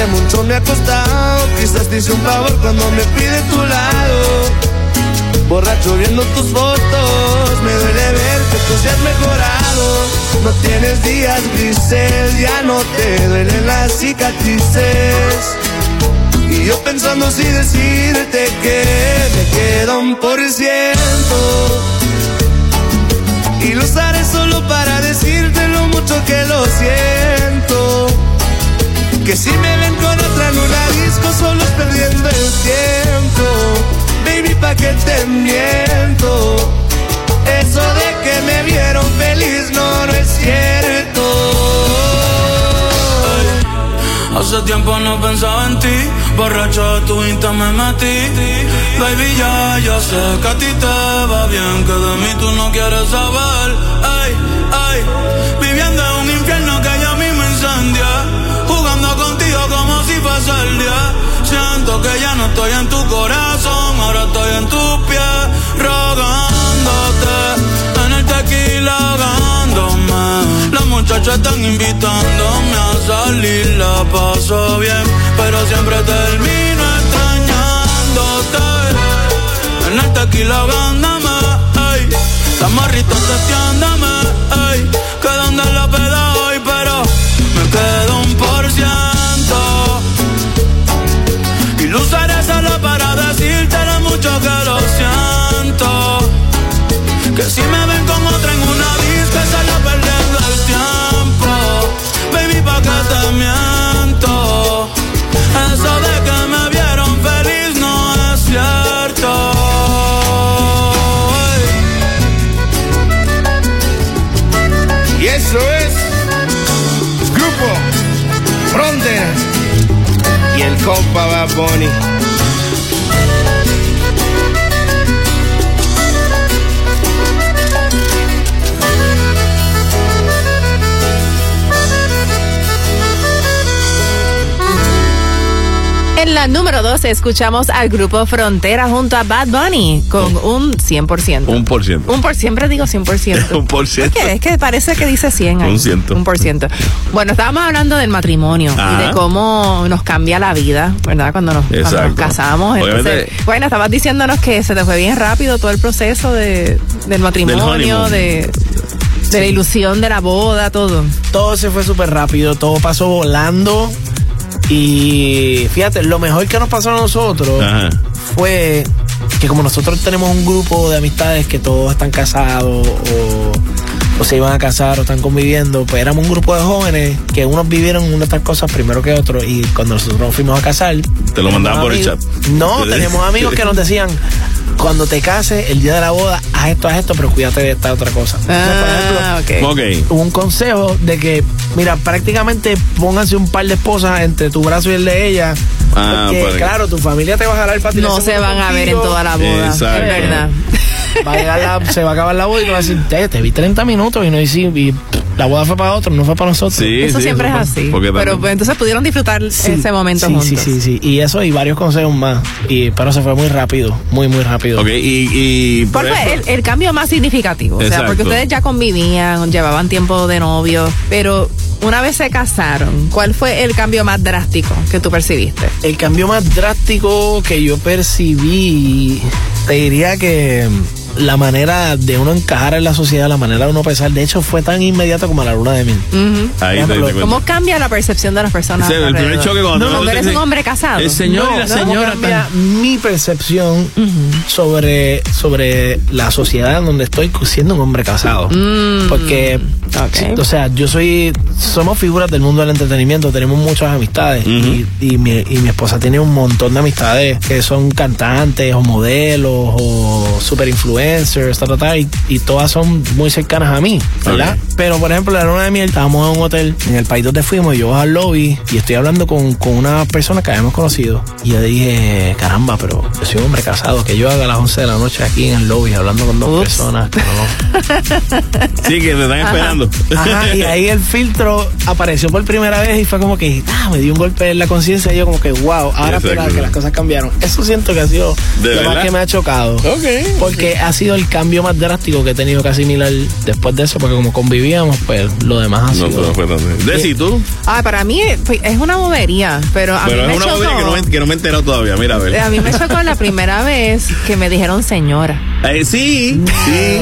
que mucho me ha costado. Quizás te hice un favor cuando me fui de tu lado. Borracho viendo tus fotos, me duele ver que tú seas mejorado. No tienes días grises, ya no te duelen las cicatrices. Y yo pensando si decirte que me queda un por ciento. Y lo usaré solo para decirte lo mucho que lo siento. Que si me ven con otra en una disco solo perdiendo el tiempo. Baby, pa' que te miento. Eso de que me vieron feliz no, no es cierto. Hace tiempo no pensaba en ti, borracho de tu insta me metí. Baby, ya, ya sé que a ti te va bien, que de mí tú no quieres saber. Ay, ay, viviendo en el día. Siento que ya no estoy en tu corazón, ahora estoy en tus pies, rogándote. En el tequila ahogándome. Las muchachas están invitándome a salir, la paso bien, pero siempre termino extrañándote. En el tequila ahogándome, ey. Las morritas testeándome, ey. Que donde la peda hoy, Copacabana En la número 12 escuchamos al grupo Frontera junto a Bad Bunny con un 100%. Un por ciento. Un por siempre digo 100%. Un por ciento. ¿Qué? Es que parece que dice 100 ahí. Un ciento. Un por ciento. Bueno, estábamos hablando del matrimonio y de cómo nos cambia la vida, ¿verdad? Cuando nos, cuando nos Exacto. casamos. Entonces, bueno, estabas diciéndonos que se te fue bien rápido todo el proceso de, del matrimonio, de, de la ilusión de la boda, todo. Todo se fue súper rápido, todo pasó volando. Y fíjate, lo mejor que nos pasó a nosotros Ajá. fue que como nosotros tenemos un grupo de amistades que todos están casados o, o se iban a casar o están conviviendo, pues éramos un grupo de jóvenes que unos vivieron una de estas cosas primero que otros y cuando nosotros nos fuimos a casar... Te lo mandaban por el chat. No, tenemos amigos que nos decían, cuando te cases, el día de la boda, haz esto, haz esto, pero cuídate de esta otra cosa. Entonces, por ejemplo, Ok. hubo un consejo de que, mira, prácticamente pónganse un par de esposas entre tu brazo y el de ella. Ah, porque, para que- claro, tu familia te va a jalar para ti. No se van a ver en toda la boda. Exacto. Es verdad. Va a llegar la- se va a acabar la boda y te va a decir, te, te vi 30 minutos y no y pff, la boda fue para otro, no fue para nosotros. Sí, Eso sí, siempre es así. porque Pero también- pues, entonces pudieron disfrutar ese momento sí, juntos. Sí, sí, sí. Y eso y varios consejos más. Y, pero se fue muy rápido, muy, muy rápido. Ok, y, y por ¿Cuál fue ejemplo- el, el cambio más significativo? O sea, porque ustedes ya convivían, llevaban tiempo de novio, pero una vez se casaron, ¿cuál fue el cambio más drástico que tú percibiste? El cambio más drástico que yo percibí, te diría que la manera de uno encajar en la sociedad, la manera de uno pensar, de hecho fue tan inmediato como la luna de miel. Ahí te Por ejemplo. ¿Cómo cambia la percepción de las personas? Ese es el primer choque cuando no, eres un hombre casado. el señor y la ¿Cómo señora cambia mi percepción sobre, sobre la sociedad en donde estoy siendo un hombre casado. Mm. Porque, o sea, yo soy, somos figuras del mundo del entretenimiento, tenemos muchas amistades y, y mi, y mi esposa tiene un montón de amistades que son cantantes o modelos o super influencers, ta, ta, ta, y, y todas son muy cercanas a mí, ¿verdad? Pero, por ejemplo, la luna de miel, estábamos en un hotel en el país donde fuimos, yo al lobby y estoy hablando con, con una persona que habíamos conocido. Y yo dije, caramba, pero yo soy un hombre casado, que yo haga a las 11 de la noche aquí en el lobby hablando con dos personas. que no- Sí, que te están esperando. Ajá, y ahí el filtro apareció por primera vez y fue como que ah, me dio un golpe en la conciencia y yo como que wow, ahora que las cosas cambiaron. Eso siento que ha sido ¿De lo más verdad? que me ha chocado. Ok. Porque ha sido el cambio más drástico que he tenido que asimilar después de eso, porque como convivíamos, pues lo demás ha No, sido. pero no fue tan. Desi, tú. Ah, para mí pues, es una bobería, pero a Pero mí me es una chocó. bobería que no, me, que no me he enterado todavía. Mira, a ver. A mí me chocó la primera vez que me dijeron señora. Eh, sí, sí.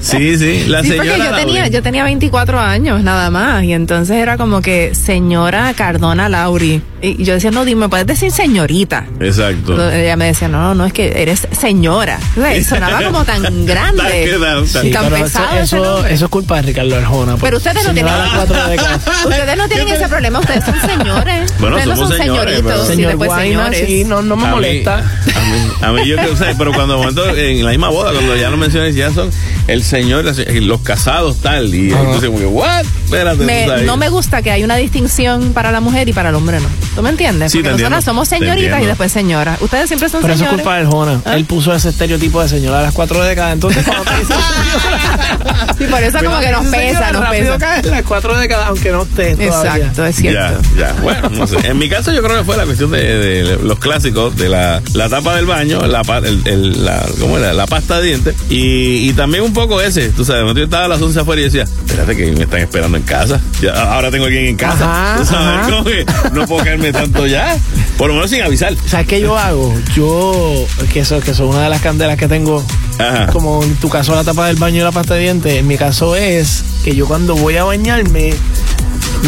Sí, sí. La sí, señora. porque yo tenía, yo tenía 24 años nada más y entonces era como que señora Cardona Lauri. Y yo decía, no, dime, puedes decir señorita. Exacto. Entonces ella me decía, no, no, no, es que eres señora. O sea, sonaba como tan Tan grande. que- Sí, tan pesado eso, es culpa de Ricardo Arjona. Pero ustedes no tienen, ustedes no tienen ese problema, ustedes son señores. Bueno, ustedes no somos son señores, señoritos, pero- y Señor después Guayna, señores. sí, no, no me A mí- molesta. A mí, a mí yo que sé, pero cuando momento en la misma boda, cuando ya lo mencioné, ya son el señor, los casados tal. Y entonces, como que, ¿what? Espérate, Me- no me gusta que haya una distinción para la mujer y para el hombre no. ¿Tú me entiendes? Sí, Porque nosotras somos señoritas y después señoras. Ustedes siempre son Pero eso es señores. culpa del Jona. Él puso ese estereotipo de señora de las cuatro décadas. Entonces, cuando te dicen Sí, por eso como que nos pesa, nos pesa. cae en las cuatro décadas, aunque no esté todavía. Exacto, es Ya, cierto. ya. Bueno, no sé. En mi caso, yo creo que fue la cuestión de, de los clásicos, de la, la tapa del baño, la, el, el- la, ¿cómo era? la pasta de dientes. Y, y también un poco ese. Tú sabes, yo estaba a las 11 afuera y decía, espérate que me están esperando en casa. Ya, ahora tengo alguien en casa. Ajá, Tú sabes, ajá. como que no puedo quedarme tanto ya. Por lo menos sin avisar. ¿Sabes qué yo hago? Yo, que eso, que son una de las candelas que tengo, Ajá. como en tu caso la tapa del baño y la pasta de dientes, en mi caso es que yo cuando voy a bañarme,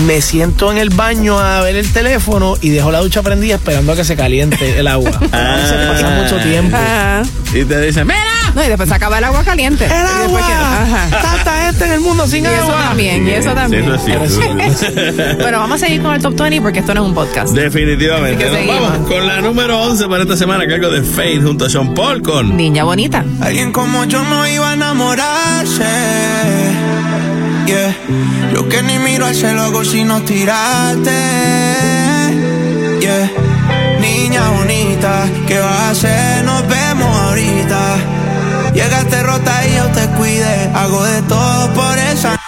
me siento en el baño a ver el teléfono y dejo la ducha prendida esperando a que se caliente el agua. A veces pasa mucho tiempo. Ajá. Y te dicen, ¡mira! No, y después se acaba el agua caliente. ¡El Y que- agua! ajá. ¡Tanta gente en el mundo sin Y eso agua! también, y eso también. Sí, eso es cierto, eso es cierto. bueno, vamos a seguir con el top 20 porque esto no es un podcast. Definitivamente. Así que Nos seguimos. vamos con la número 11 para esta semana, cargo de Faith junto a Sean Paul con Niña bonita. Alguien como yo no iba a enamorarse. Yeah. Que ni miro al cielo hago sino tirarte. yeah. Niña bonita, ¿qué vas a hacer? Nos vemos ahorita. Llegaste rota y yo te cuide. Hago de todo por esa.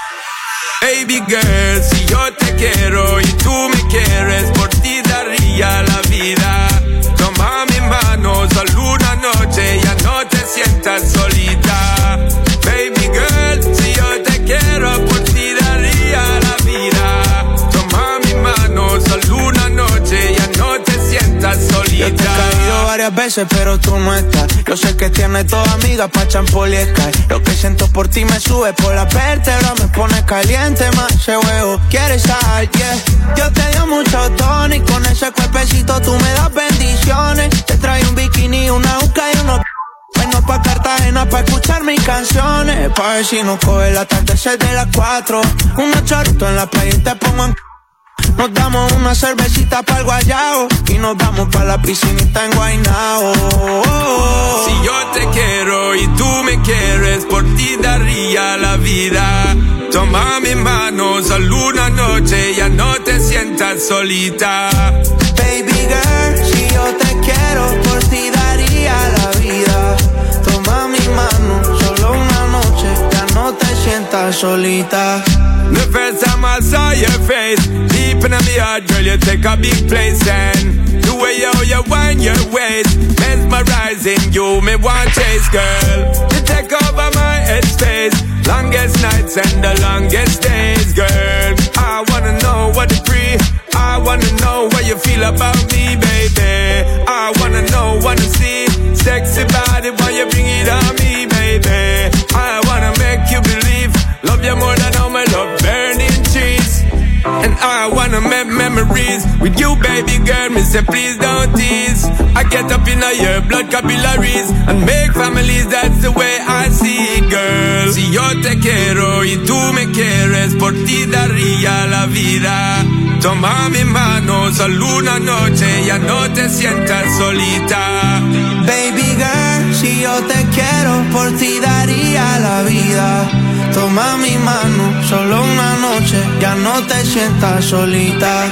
Baby girl, si yo te quiero y tú me quieres, por ti daría la vida. Toma mi mano, solo una noche, ya no te sientas solita. Yo te he caído varias veces, pero tú no estás. Yo sé que tienes toda amiga pa' champol y Sky. Lo que siento por ti me sube por la vértebra, me pone caliente más ese huevo. ¿Quieres sal? Yeah. Yo te dio mucho tono con ese cuerpecito tú me das bendiciones. Te trae un bikini, una uca y unos Bueno pa' Cartagena pa' escuchar mis canciones Pa' ver si nos coge el atardecer de las 4 Unos choritos en la playa y te pongo en nos damos una cervecita para el guayao y nos vamos para la piscinita en Guaynao. Si yo te quiero y tú me quieres, por ti daría la vida. Toma mi mano, solo una noche, ya no te sientas solita. Baby girl, si yo te quiero, por ti daría sientas solita. The first time I saw your face, deep in my heart, girl, you take a big place and the way you, you wind your waist, mesmerizing you, me want chase, girl. You take over my headspace, longest nights and the longest days, girl. I wanna know what it free. I wanna know what you feel about me, baby. I wanna know, wanna see sexy body when you bring it on me, baby. I wanna make you love you more than all my love burning trees. And I wanna make memories with you, baby girl. Me say, please don't tease. I get up in your blood capillaries and make families. That's the way I see it, girl. Si yo te quiero y tú me quieres, por ti daría la vida. Toma mi mano, solo una noche, ya no te sientas solita. Baby girl, si yo te quiero, por ti daría la vida. Toma mi mano, solo una noche, ya no te sientas solita.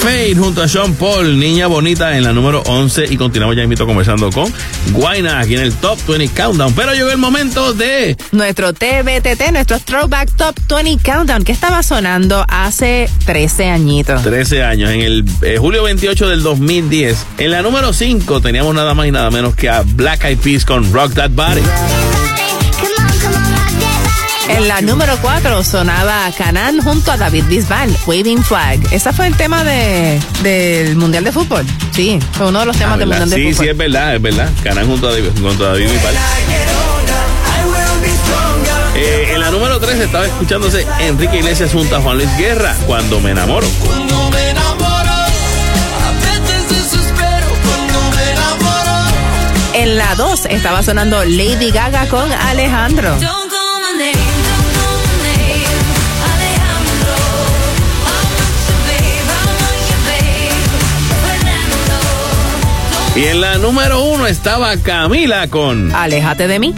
Fade junto a Sean Paul, niña bonita en la número 11 y continuamos ya invito conversando con Guayna aquí en el Top 20 Countdown. Pero llegó el momento de Nuestro TBTT, nuestro Throwback Top 20 Countdown, que estaba sonando hace 13 añitos. 13 años, en el eh, julio 28 del 2010. En la número 5 teníamos nada más y nada menos que a Black Eyed Peas con Rock That Body. En la número 4 sonaba Canan junto a David Bisbal, Waving Flag. Ese fue el tema de, del Mundial de Fútbol. Sí, fue uno de los temas Ah, del. Mundial de Sí, Fútbol. sí, es verdad, es verdad. Canan junto a David, junto a David Bisbal. Eh, en la número 3 estaba escuchándose Enrique Iglesias junto a Juan Luis Guerra, Cuando me enamoro. Cuando me enamoro, a veces desespero cuando me enamoro. En la 2 estaba sonando Lady Gaga con Alejandro. Y en la número 1 estaba Camila con Aléjate de mí.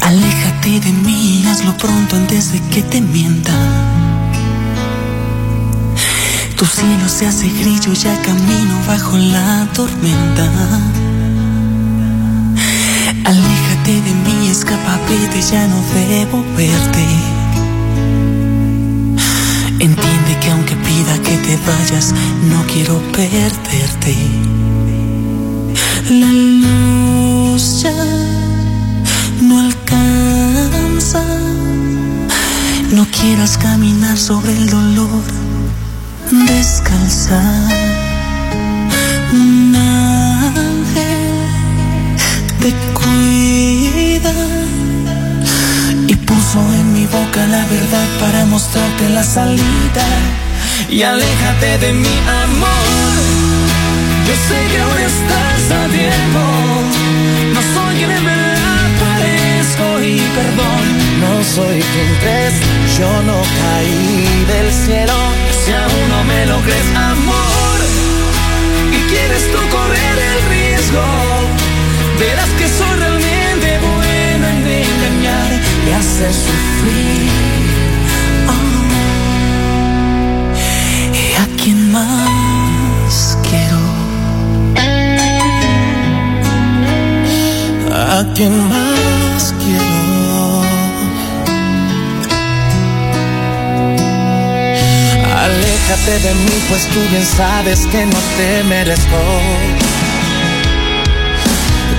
Aléjate de mí, hazlo pronto antes de que te mienta. Tu cielo se hace grillo, ya camino bajo la tormenta. Aléjate de mí, escapa, vete, ya no debo verte. Entiende que aunque pida que te vayas, no quiero perderte. La luz ya no alcanza. No quieras caminar sobre el dolor, descalza. Un ángel te y puso en mi boca la verdad para mostrarte la salida. Y aléjate de mi amor. Yo sé que aún estás a tiempo. No soy quien en verdad parezco y perdón. No soy quien crees, yo no caí del cielo. Si aún no me lo crees, amor, y quieres tú correr el riesgo, verás que soy realmente bueno en engañar y hacer sufrir. ¿Y a quién más quiero? ¿A quién más quiero? Aléjate de mí, pues tú bien sabes que no te merezco.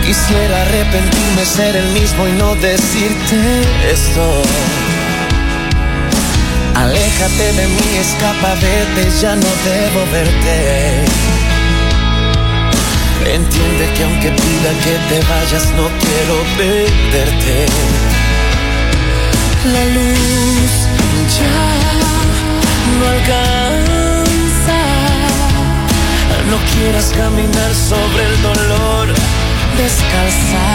Quisiera arrepentirme, ser el mismo y no decirte esto. Aléjate de mí, escapa, vete, ya no debo verte. Entiende que aunque pida que te vayas, no quiero perderte. La luz ya no alcanza. No quieras caminar sobre el dolor, descalza.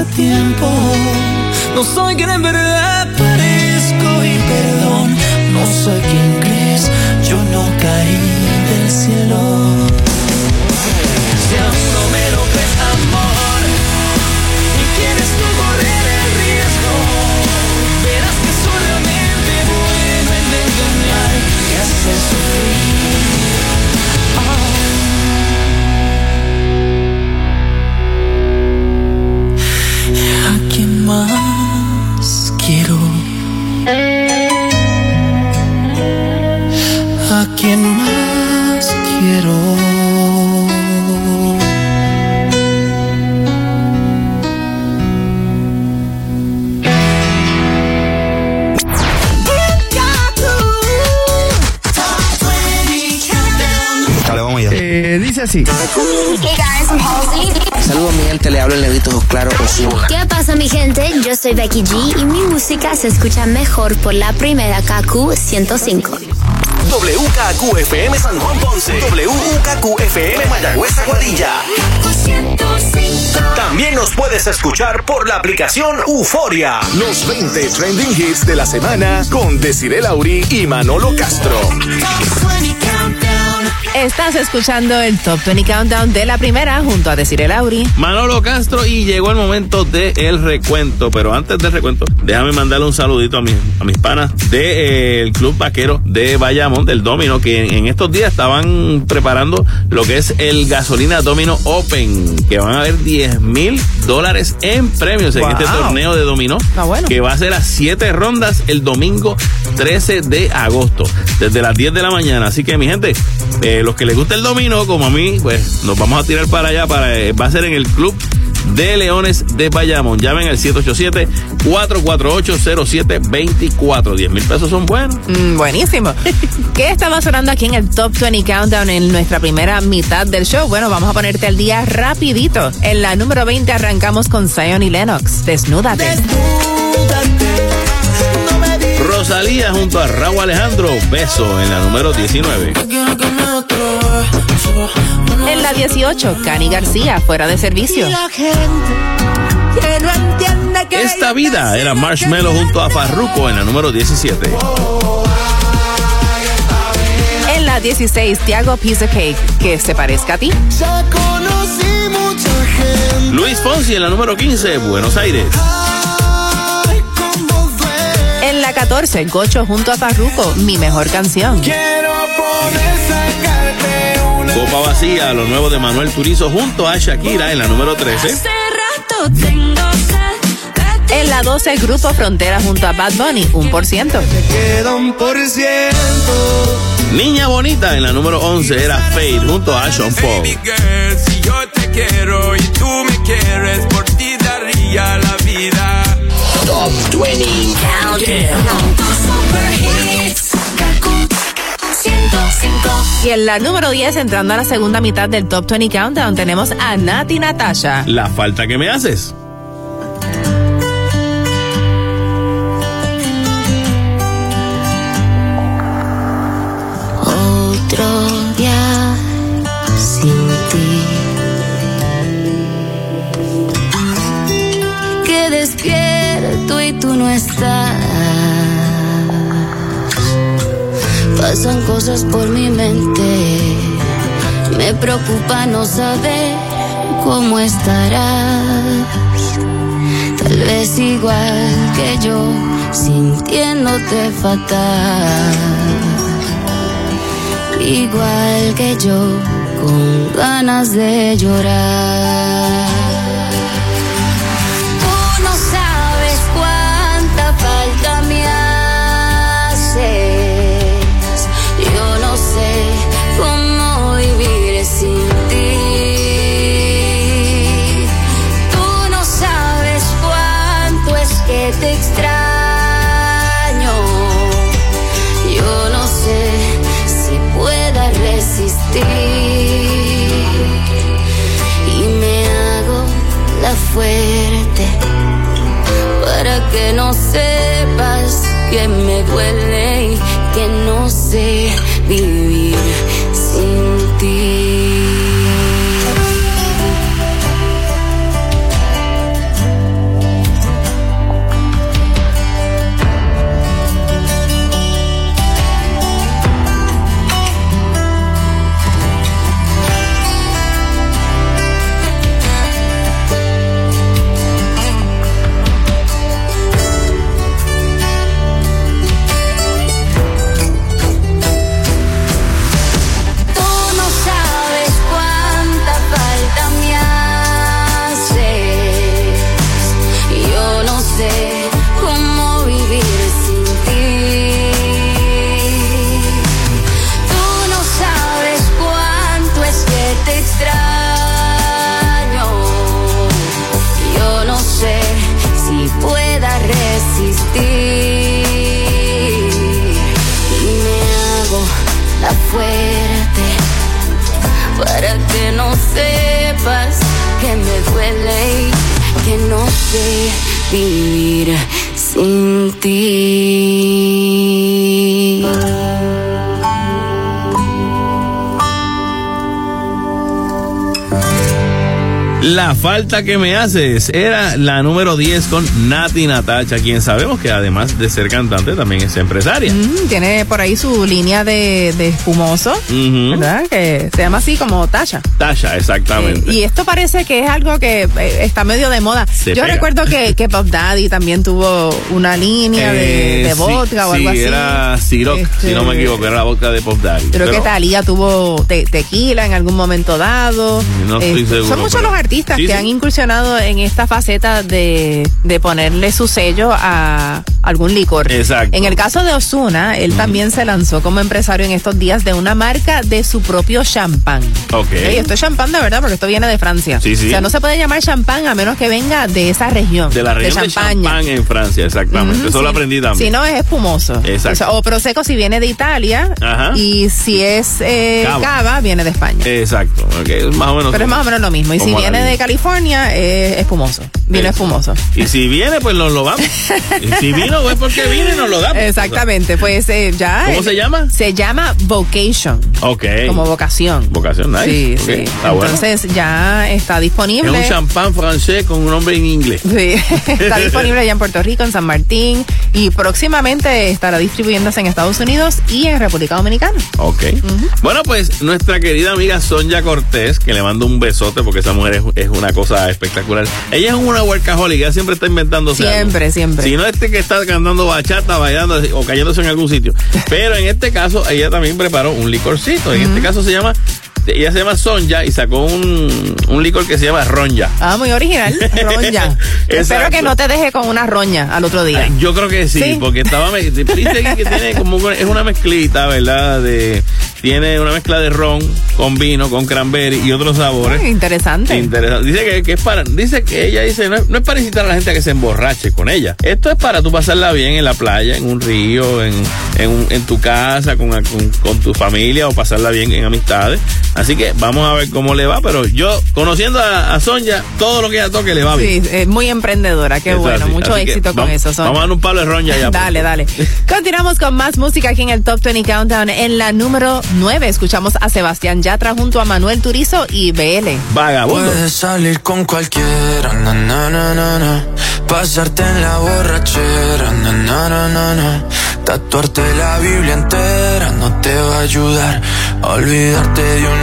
Estás soy Becky G y mi música se escucha mejor por la primera KQ 105. WKQFM San Juan Ponce. WKQFM Mayagüez Aguadilla. También nos puedes escuchar por la aplicación Euforia. Los 20 trending hits de la semana con Desiree Lauri y Manolo Castro. Estás escuchando el Top 20 Countdown de la primera junto a Desiree Lauri. Manolo Castro y llegó el momento del recuento, pero antes del recuento, déjame mandarle un saludito a mis, a mis panas del Club Vaquero de Bayamón, del Domino, que en, en estos días estaban preparando lo que es el Gasolina Domino Open, que van a haber 10 mil dólares en premios en este torneo de dominó, bueno. que va a ser a 7 rondas el domingo 13 de agosto, desde las 10 de la mañana. Así que mi gente, eh, los que les gusta el dominó, como a mí, pues nos vamos a tirar para allá, para, eh, va a ser en el Club de Leones de Bayamón. Llamen al 787-448-0724. 10 mil pesos son buenos. Mm, buenísimo. ¿Qué estaba sonando aquí en el Top 20 Countdown en nuestra primera mitad del show? Bueno, vamos a ponerte al día rapidito. En la número 20 arrancamos con Zion y Lennox. Desnúdate. Rosalía junto a Raúl Alejandro. Beso en la número 19. La 18, Cani García, fuera de servicio. Esta vida era Marshmello junto a Farruko en la número 17. En la 16, Tiago of Cake, que se parezca a ti. Ya conocí mucha gente. Luis Fonsi en la número 15, Buenos Aires. En la 14, Gocho junto a Farruko, mi mejor canción. Quiero poder sacarte. Copa vacía, lo nuevo de Manuel Turizo junto a Shakira en la número 13. Hace rato tengo En la 12, Grupo Frontera junto a Bad Bunny, un por ciento. Queda un por ciento. Niña bonita en la número 11 era Fade junto a Sean Paul. Baby girl, si yo te quiero y tú me quieres, por ti daría la vida. Top 20 Super hits. Kaku 105. Y en la número 10, entrando a la segunda mitad del Top 20 Countdown, tenemos a Nati Natasha. La falta que me haces. Por mi mente. Me preocupa no saber cómo estarás. Tal vez igual que yo, sintiéndote fatal. Igual que yo, con ganas de llorar. Para que no sepas que me duele y que no sé vivir vivir sin ti. La falta que me haces era la número 10 con Nati Natacha, quien sabemos que además de ser cantante también es empresaria. Mm, tiene por ahí su línea de, de espumoso. ¿verdad? Que se llama así como Tasha. Tasha, exactamente. Y esto parece que es algo que eh, está medio de moda. Se Yo pega. recuerdo que, que Pop Daddy también tuvo una línea de, Eh, de sí, vodka o sí, algo así. era Ciroc, si no me Este, equivoco, era la vodka de Pop Daddy. Creo que Pero- Talía tuvo te- tequila en algún momento dado. No estoy Este, seguro, Son muchos pero- los artistas Sí, que sí. han incursionado en esta faceta de, de ponerle su sello a algún licor. Exacto. En el caso de Osuna, él también se lanzó como empresario en estos días de una marca de su propio champán. Ok. Ey, esto es champán de verdad porque esto viene de Francia. Sí, sí. O sea, no se puede llamar champán a menos que venga de esa región. De la región de, champán en Francia, exactamente. Eso lo aprendí también. Si no, es espumoso. Exacto. O, sea, o prosecco si viene de Italia. Ajá. Y si es eh, Cava. cava. viene de España. Exacto. ok, es más o menos. Pero es más o menos lo mismo. Y si viene de California, es espumoso. Viene Eso. espumoso. Y si viene, pues nos lo damos. y si vino, pues porque vino y nos lo damos. Exactamente. Pues eh, ya. ¿Cómo eh, se llama? Se llama vocation. Ok. Como vocación. Vocación, nice. Sí, sí. Está bueno. Entonces ya está es disponible. un champán francés con un nombre en inglés. Sí, está disponible ya en Puerto Rico, en San Martín y próximamente estará distribuyéndose en Estados Unidos y en República Dominicana. Ok. Bueno, pues nuestra querida amiga Sonia Cortés, que le mando un besote porque esa mujer es, es una cosa espectacular. Ella es una una workaholic, ella siempre está inventándose algo. Siempre, siempre. Si no este que está cantando bachata, bailando o cayéndose en algún sitio. Pero en este caso, ella también preparó un licorcito. En este caso se llama, ella se llama Sonja y sacó un, un licor que se llama Ronja. Ah, muy original. Roña. Espero que no te deje con una roña al otro día. Ay, Yo creo que sí, Sí. porque estaba aquí que tiene como una- es una mezclita, ¿verdad? De tiene una mezcla de ron con vino, con cranberry y otros sabores. Interesante. Interesante. Dice que, que es para, dice que ella dice, no es, no es para incitar a la gente a que se emborrache con ella. Esto es para tú pasarla bien en la playa, en un río, en, en, un- en tu casa, con, con, con tu familia o pasarla bien en amistades. Así que vamos a ver cómo le va, pero yo, conociendo a, a Sonja, todo lo que ella toque le va bien. Sí, es muy emprendedora. Qué Es bueno. así. Mucho Así éxito con vamos- eso, Sonia. Vamos a dar un palo de ron ya. Dale, dale. Continuamos con más música aquí en el Top 20 Countdown. En la número 9 escuchamos a Sebastián Yatra junto a Manuel Turizo y BL. Vagabundo. Puedes salir con cualquiera, na, na, na, na, na. Pasarte en la borrachera, na, na, na, na, na. Tatuarte la Biblia entera no te va a ayudar a olvidarte de un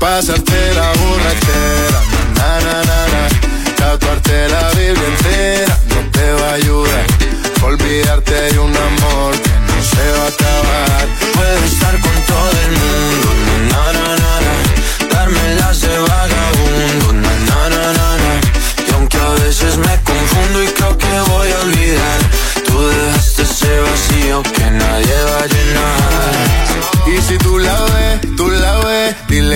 Pasarte la borrachera, na na na na. Tatuarte la Biblia entera no te va a ayudar. Olvidarte de un amor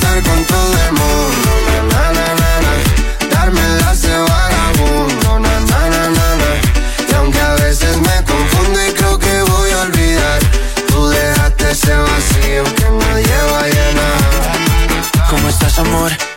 Estar con todo el mundo, na, na, na, na. Darme las de vagabundo, na, na, na, na, na. Y aunque a veces me confundo y creo que voy a olvidar, tú dejaste ese vacío que nadie va a llenar. ¿Cómo estás, amor?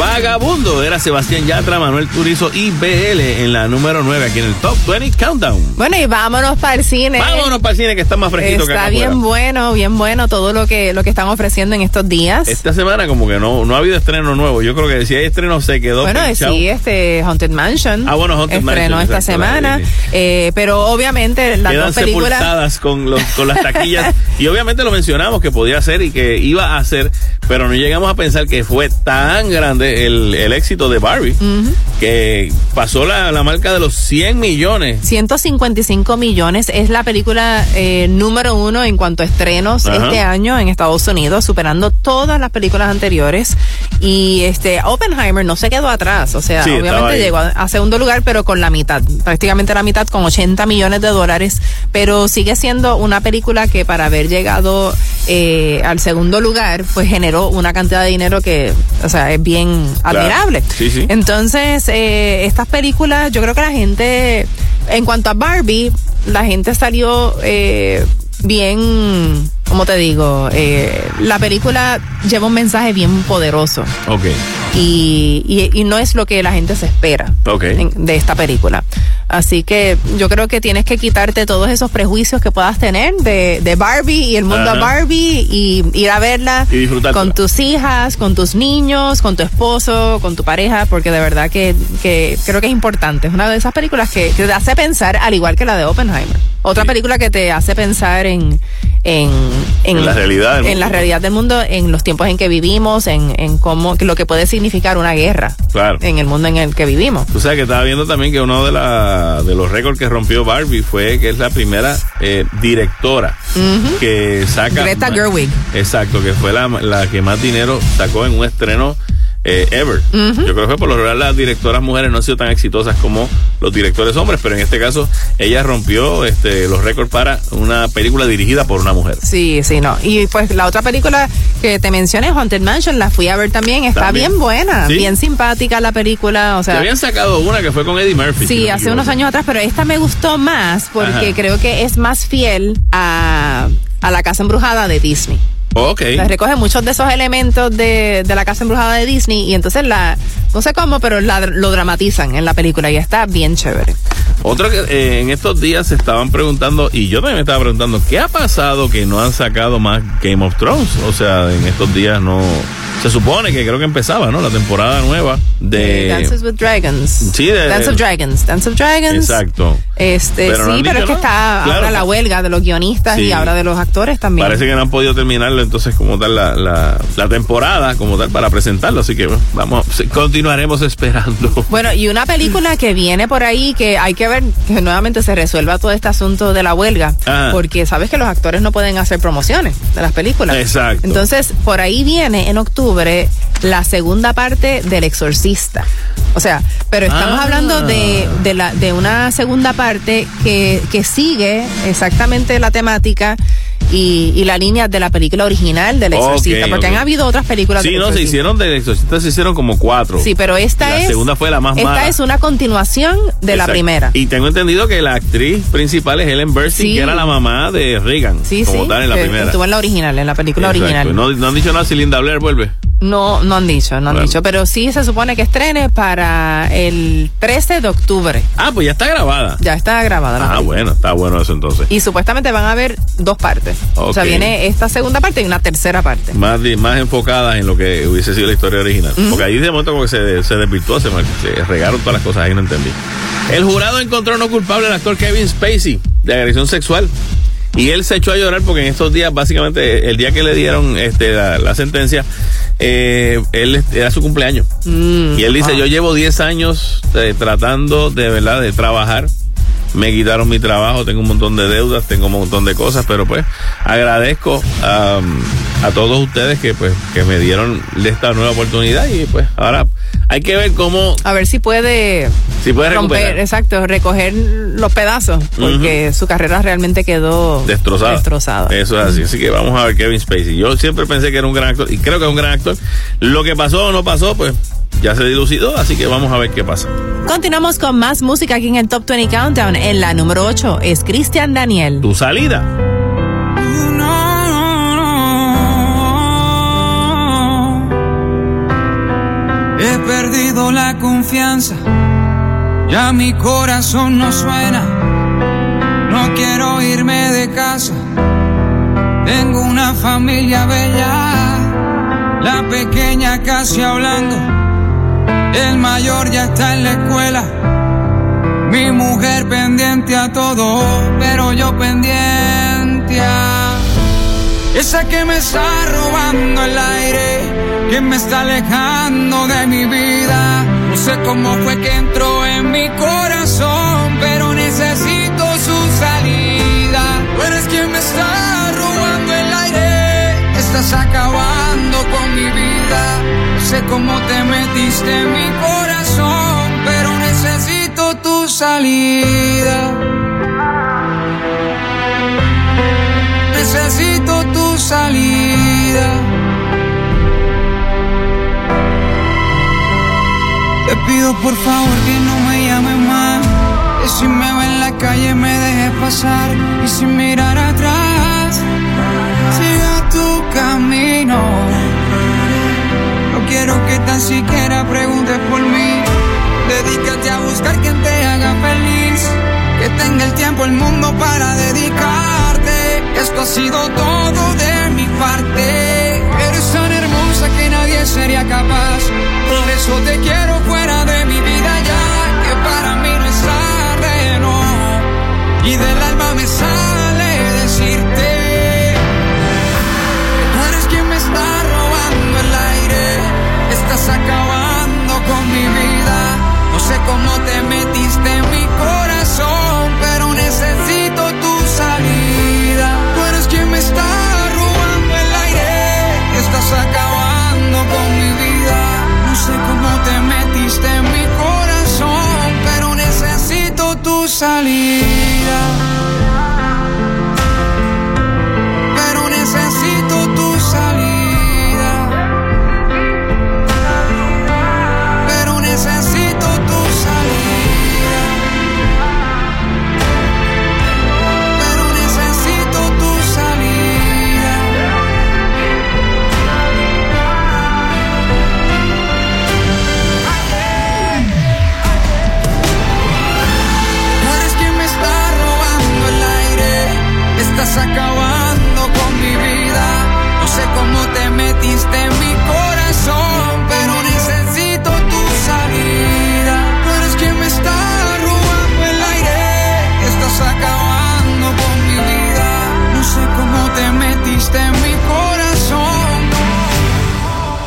Vagabundo era Sebastián Yatra, Manuel Turizo y BL en la número 9 aquí en el Top 20 Countdown. Bueno, y vámonos para el cine. Vámonos para el cine que está más fresquito que Está bien afuera. bueno, bien bueno todo lo que lo que están ofreciendo en estos días. Esta semana como que no, no ha habido estreno nuevo. Yo creo que si hay estreno se quedó Bueno, pinchado. sí, este Haunted Mansion. Ah, bueno, Haunted estrenó Mansion, esta semana. Eh, pero obviamente las Quedan dos películas. con, los, con las taquillas. y obviamente lo mencionamos que podía ser y que iba a ser Pero no llegamos a pensar que fue tan grande el, el éxito de Barbie que pasó la, la marca de los 100 millones. 155 millones es la película eh, número uno en cuanto a estrenos este año en Estados Unidos, superando todas las películas anteriores. Y este Oppenheimer no se quedó atrás, o sea, Sí, obviamente llegó a, a segundo lugar, pero con la mitad, prácticamente la mitad, con 80 millones de dólares. Pero sigue siendo una película que para haber llegado eh, al segundo lugar, pues generó una cantidad de dinero que, o sea, es bien Admirable. Sí, sí. Entonces, eh, estas películas, yo creo que la gente, en cuanto a Barbie, la gente salió eh, bien, ¿cómo te digo? Eh, la película lleva un mensaje bien poderoso Ok. y, y, y no es lo que la gente se espera Ok. en- de esta película. Así que yo creo que tienes que quitarte todos esos prejuicios que puedas tener de, de Barbie y el mundo Ajá. Barbie y ir a verla Y con tus hijas, con tus niños, con tu esposo, con tu pareja, porque de verdad que, que creo que es importante. Es una de esas películas que, que te hace pensar, al igual que la de Oppenheimer. Otra película que te hace pensar en, en, En la realidad del en la mundo. realidad del mundo, en los tiempos en que vivimos, en, en cómo, lo que puede significar una guerra Claro. en el mundo en el que vivimos. Tú sabes que estaba viendo también que uno de, la, de los récords que rompió Barbie fue que es la primera eh, directora que saca. Greta Gerwig. Exacto, que fue la, la que más dinero sacó en un estreno eh, ever. Yo creo que por lo general las directoras mujeres no han sido tan exitosas como los directores hombres, pero en este caso ella rompió este, los récords para una película dirigida por una mujer. Sí, sí, no. Y pues la otra película que te mencioné, Haunted Mansion, la fui a ver también. Está También. bien buena, Sí. bien simpática la película. O Se sea, habían sacado una que fue con Eddie Murphy. Sí, hace unos años atrás, pero esta me gustó más porque Ajá. creo que es más fiel a, a la casa embrujada de Disney. Ok. Sea, recoge muchos de esos elementos de, de la casa embrujada de Disney y entonces la, no sé cómo, pero la- lo dramatizan en la película y está bien chévere. Otro que eh, en estos días se estaban preguntando, y yo también me estaba preguntando, ¿qué ha pasado que no han sacado más Game of Thrones? O sea, en estos días no. Se supone que creo que empezaba, ¿no? La temporada nueva de. Dances with Dragons. Sí, de- Dance of Dragons. Dance of Dragons. Exacto. Este, Pero no sí, han pero es que nada. está Claro. ahora la huelga de los guionistas Sí. y ahora de los actores también. Parece que no han podido entonces como tal la, la, la temporada como tal para presentarlo, así que bueno, vamos, continuaremos esperando. Bueno, y una película que viene por ahí que hay que ver que nuevamente se resuelva todo este asunto de la huelga, Ah. porque sabes que los actores no pueden hacer promociones de las películas. Exacto. Entonces, por ahí viene en octubre la segunda parte del Exorcista. O sea, pero estamos Ah. hablando de, de, la, de una segunda parte que, que sigue exactamente la temática y, y la línea de la película original del Exorcista, Ok, porque han habido otras películas Sí, del no, se hicieron de Exorcista, se hicieron como cuatro. Sí, pero esta la es. segunda fue la más Esta mala. es una continuación de la primera. Y tengo entendido que la actriz principal es Helen Burstyn, Sí. que era la mamá de Reagan, Sí, como sí. tal en la primera. Estuvo en la original, en la película Exacto. original. No, no han dicho nada si Linda Blair vuelve. No, no han dicho, no han Bueno. dicho. Pero sí se supone que estrene para el 13 de octubre. Ah, pues ya está grabada. Ya está grabada la Ah, película. bueno, está bueno eso entonces. Y supuestamente van a haber dos partes. O sea, viene esta segunda parte y una tercera parte. Más, más enfocadas en lo que hubiese sido la historia original. Porque ahí de momento como que se, se desvirtuó, se regaron todas las cosas, ahí no entendí. El jurado encontró no culpable al actor Kevin Spacey de agresión sexual. Y él se echó a llorar porque en estos días, básicamente, el día que le dieron este, la, la sentencia, eh, él era su cumpleaños. Mm, Y él dice, yo llevo 10 años eh, tratando de verdad de trabajar. Me quitaron mi trabajo, tengo un montón de deudas, tengo un montón de cosas, pero pues agradezco am, a todos ustedes que pues que me dieron esta nueva oportunidad y pues ahora hay que ver cómo A ver si puede si puede romper, recuperar. exacto, recoger los pedazos, porque su carrera realmente quedó Destrozada. destrozada. Eso es así. Así que vamos a ver Kevin Spacey. Yo siempre pensé que era un gran actor y creo que es un gran actor. Lo que pasó o no pasó, pues ya se dilucidó, así que vamos a ver qué pasa. Continuamos con más música aquí en el Top 20 Countdown. En la número 8 es Cristian Daniel. Tu salida. La confianza, ya mi corazón no suena. No quiero irme de casa, tengo una familia bella, la pequeña casi hablando, el mayor ya está en la escuela. Mi mujer pendiente a todo, pero yo pendiente a esa que me está robando el aire, que me está alejando de mi vida. No sé cómo fue que entró en mi corazón, pero necesito su salida. Tú eres quien me está robando el aire, estás acabando con mi vida. No sé cómo te metiste en mi corazón, pero necesito tu salida. Necesito tu salida. Pido por favor que no me llames más. Que si me ve en la calle me dejes pasar. Y sin mirar atrás, siga tu camino. No quiero que tan siquiera preguntes por mí. Dedícate a buscar quien te haga feliz. Que tenga el tiempo, el mundo para dedicarte. Esto ha sido todo de mi parte. Eres tan hermosa que nadie sería capaz. Por eso te quiero fuera mi vida ya. Que para mí no es tarde, no. Y del alma me sale decirte. Tú eres quien me está robando el aire. Estás acabando con mi vida. No sé cómo te metiste en mi corazón, pero necesito tu salida. Tú eres quien me está robando el aire. Estás acabando necesito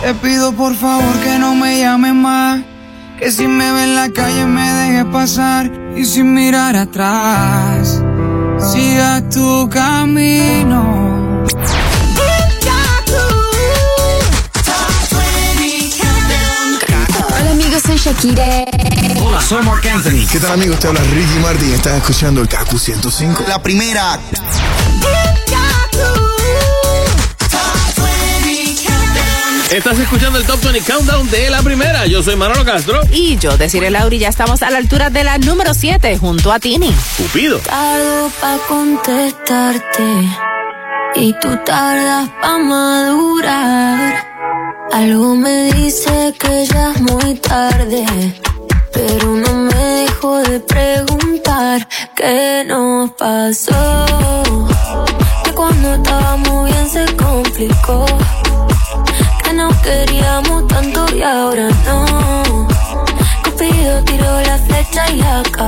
Te pido por favor que no me llames más. Que si me ve en la calle me deje pasar y sin mirar atrás, siga tu camino. Hola amigos, soy Shakira. Hola, soy Mark Anthony. ¿Qué tal amigos? Te habla Ricky Martin y estás escuchando el KQ 105. La primera. Estás escuchando el Top 20 Countdown de la primera. Yo soy Manolo Castro. Y yo, deciré Lauri, ya estamos a la altura de la número 7 junto a Tini. Cupido. Tardo pa' contestarte y tú tardas pa' madurar. Algo me dice que ya es muy tarde, pero no me dejo de preguntar qué nos pasó. Que cuando estábamos bien se complicó, que no queríamos tanto y ahora no. Cupido tiró la flecha y acá.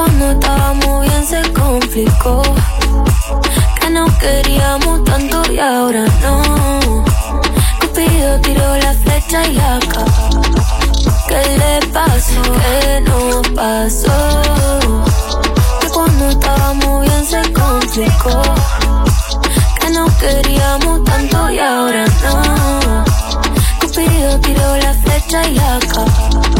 Cuando estábamos bien se complicó. Que no queríamos tanto y ahora no. Cupido tiró la flecha y acá. ¿Qué le pasó? ¿Qué nos pasó? Que cuando estábamos bien se complicó. Que no queríamos tanto y ahora no. Cupido tiró la flecha y acá.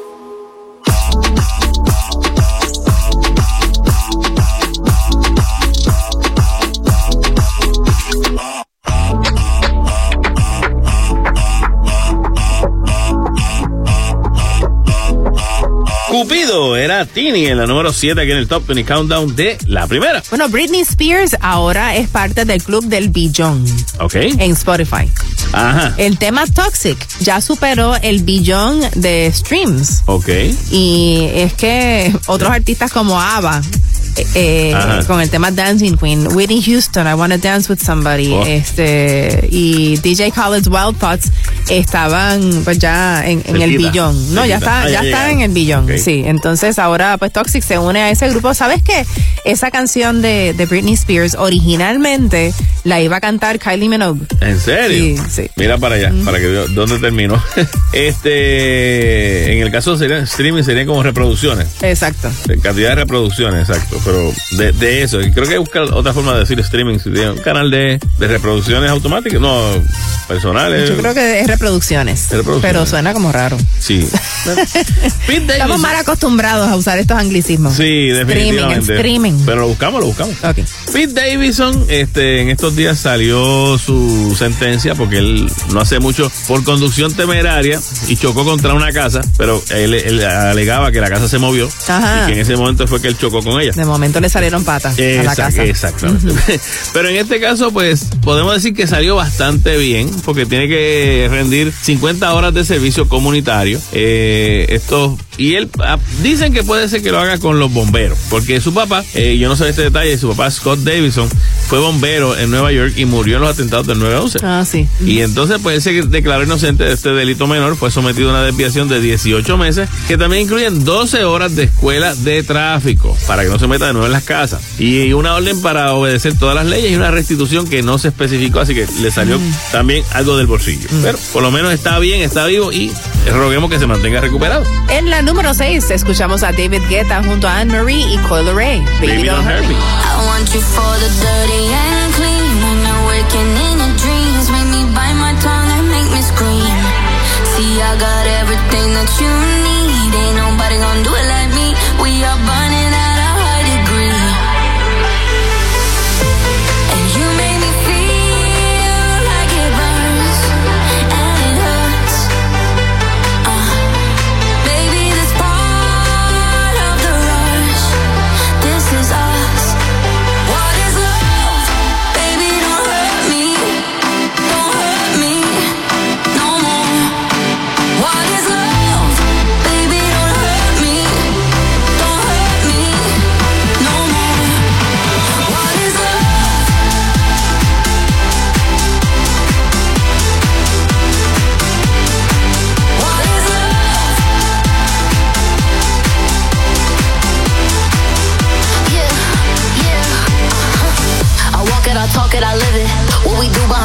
Cupido era Tini en la número 7 aquí en el Top 20 Countdown de la primera. Bueno, Britney Spears ahora es parte del club del billón Ok. en Spotify. Ajá. El tema Toxic ya superó el billón de streams. Ok. Y es que otros artistas como ABBA, eh, eh, con el tema Dancing Queen, Whitney Houston, I Wanna Dance with Somebody, Oh. este y DJ Khaled's Wild Thoughts estaban pues ya en, en el billón. No, ya está, Ah, ya ya está en el billón. Sí, entonces ahora pues Toxic se une a ese grupo. ¿Sabes qué? Esa canción de, de Britney Spears originalmente la iba a cantar Kylie Minogue. ¿En serio? Sí, sí. Mira para allá, para que dónde terminó. este, en el caso de streaming serían como reproducciones. Exacto. Cantidad de reproducciones, exacto. Pero de, de eso, creo que buscar otra forma de decir streaming, un canal de, de reproducciones automáticas, no personales. Yo creo que es reproducciones, reproducciones. pero suena como raro. Sí. Estamos mal acostumbrados a usar estos anglicismos. Sí, definitivamente. streaming. Pero lo buscamos, lo buscamos. Ok. Pete Davidson, este, en estos días salió su sentencia porque él no hace mucho por conducción temeraria y chocó contra una casa, pero él, él alegaba que la casa se movió Ajá. y que en ese momento fue que él chocó con ella. De momento le salieron patas a la casa. Exactamente. Pero en este caso, pues, podemos decir que salió bastante bien, porque tiene que rendir 50 horas de servicio comunitario. Eh, y él, ah, dicen que puede ser que lo haga con los bomberos, porque su papá, eh, yo no sé este detalle, su papá Scott Davidson fue bombero en Nueva York y murió en los atentados del 9-11. Ah, sí. Y entonces, pues él se declaró inocente de este delito menor, fue sometido a una desviación de 18 meses, que también incluyen 12 horas de escuela de tráfico, para que no se meta de nuevo en las casas. Y una orden para obedecer todas las leyes y una restitución que no se especificó, así que le salió también algo del bolsillo. Pero por lo menos está bien, está vivo y roguemos que se mantenga recuperado. En la número 6 escuchamos a David Guetta junto a Anne Marie y Coyle Ray. Baby, don't hurt me. I want you for the dirty and clean. When you're waking in your dreams, make me bite my tongue and make me scream. See, I got everything that you need. Ain't nobody gonna do it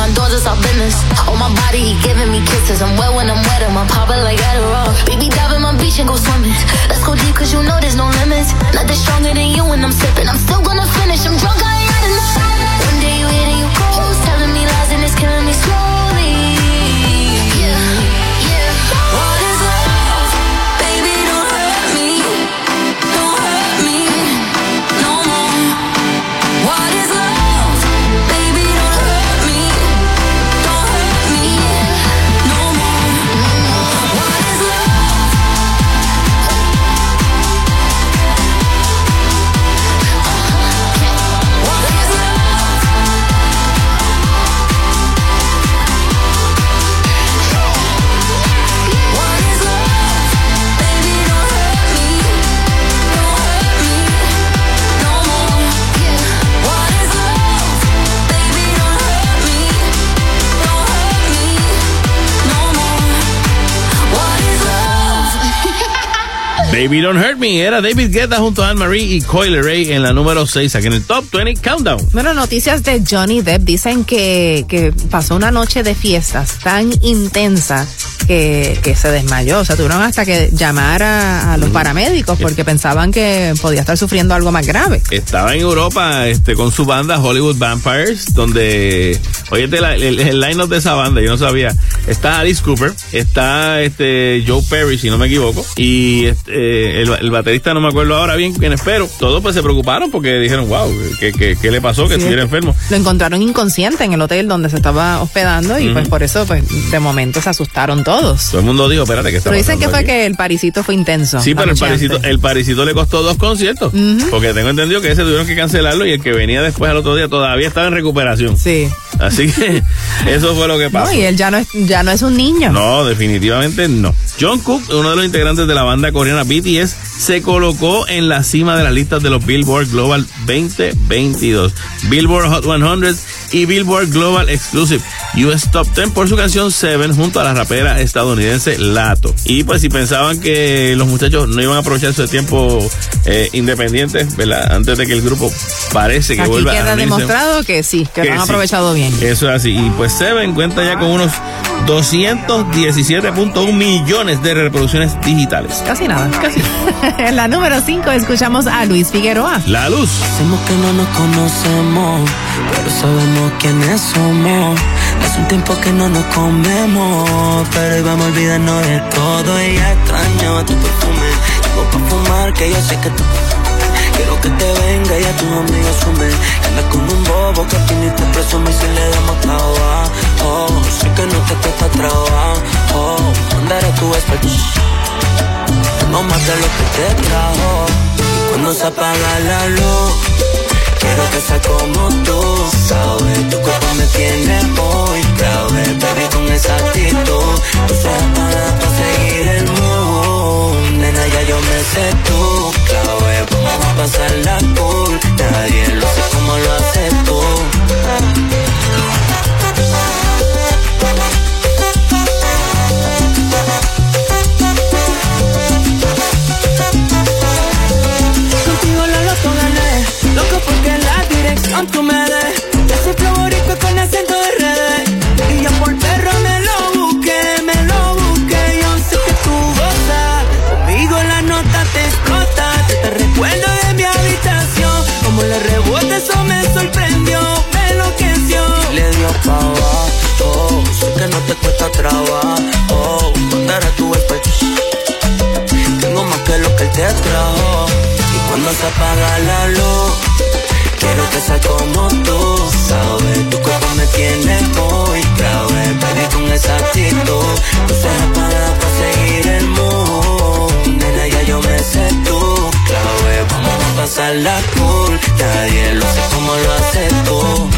we do behind doors is our business. My body, he giving me kisses. I'm wet when I'm wet, I'm popping like Adderall. Baby, dive in my beach and go swimming. Let's go deep, cause you know there's no limits. Nothing stronger than you when I'm sipping. I'm still gonna finish. I'm drunk, I Baby Don't Hurt Me era David Guetta junto a Anne-Marie y Coyle Ray en la número 6 aquí en el Top 20 Countdown. Bueno, noticias de Johnny Depp dicen que, que pasó una noche de fiestas tan intensa que, que se desmayó. O sea, tuvieron hasta que llamar a, a los paramédicos porque pensaban que podía estar sufriendo algo más grave. Estaba en Europa este, con su banda Hollywood Vampires, donde, oye, el, el, el line-up de esa banda, yo no sabía. Está Alice Cooper, está este Joe Perry, si no me equivoco, y este, el, el baterista no me acuerdo ahora bien quién es, pero todos pues se preocuparon porque dijeron, wow, ¿qué, qué, qué le pasó? Que Sí, estuviera es que enfermo. Lo encontraron inconsciente en el hotel donde se estaba hospedando y pues por eso pues de momento se asustaron todos. Todo el mundo dijo, espérate, ¿qué está Pero dicen que fue aquí? que el parisito fue intenso. Sí, pero el parisito, el parisito le costó dos conciertos. Porque tengo entendido que ese tuvieron que cancelarlo y el que venía después al otro día todavía estaba en recuperación. Sí. Así que eso fue lo que pasó. No, y él ya no es, ya no es un niño. No, definitivamente no. John Cook, uno de los integrantes de la banda coreana BTS, se colocó en la cima de las listas de los Billboard Global 2022, Billboard Hot 100 y Billboard Global Exclusive US Top 10 por su canción Seven junto a la rapera estadounidense Lato. Y pues si pensaban que los muchachos no iban a aprovechar su tiempo eh, independiente, ¿verdad? Antes de que el grupo parece que Aquí vuelva a queda demostrado que sí, que, Que lo han sí. aprovechado bien. Eso es así. Y pues Seven cuenta ya con unos 217.1 millones de reproducciones digitales. Casi nada. Casi. En la número 5 escuchamos a Luis Figueroa. La luz. Hacemos que no nos conocemos, pero sabemos quiénes somos. Hace un tiempo que no nos comemos, pero íbamos a olvidarnos de todo. Y ya extraño tu perfume. Llego pa' fumar, que yo sé que tú. Quiero que te venga y a tus amigos sumen. Que andas con un bobo que a ti ni te presume si le damos trabajo. Sé que no te cuesta trabajo. Mandaré tu experto. Tengo más de lo que te trajo. Y cuando se apaga la luz, quiero que sea como tú. Sabes, tu cuerpo me tiene muy grave, baby, con esa actitud. Tú seas para, seguir el mood. Nena, ya yo me sé tú, clave. Vamos a pasarla cool. Nadie lo sé como lo haces tú. En la dirección tú me des. Ese flow boricua con acento de redes. Y yo por perro me lo busqué, me lo busqué. Yo sé que tú gozas, conmigo la nota te explota. Te, recuerdo de mi habitación, como le rebota eso me sorprendió, me enloqueció. Le dio pa' abajo, sé que no te cuesta trabajo. Mandar a tu. Tengo más que lo que él te trajo. Y cuando se apaga la luz, quiero que sea como tú. Sabes, tu cuerpo me tiene muy grave. Baby, con esa actitud. Tú seas para, para seguir el mood. Nena, ya yo me sé tú. Clave, vamos a pasarla cool. Nadie lo sé como lo haces tú.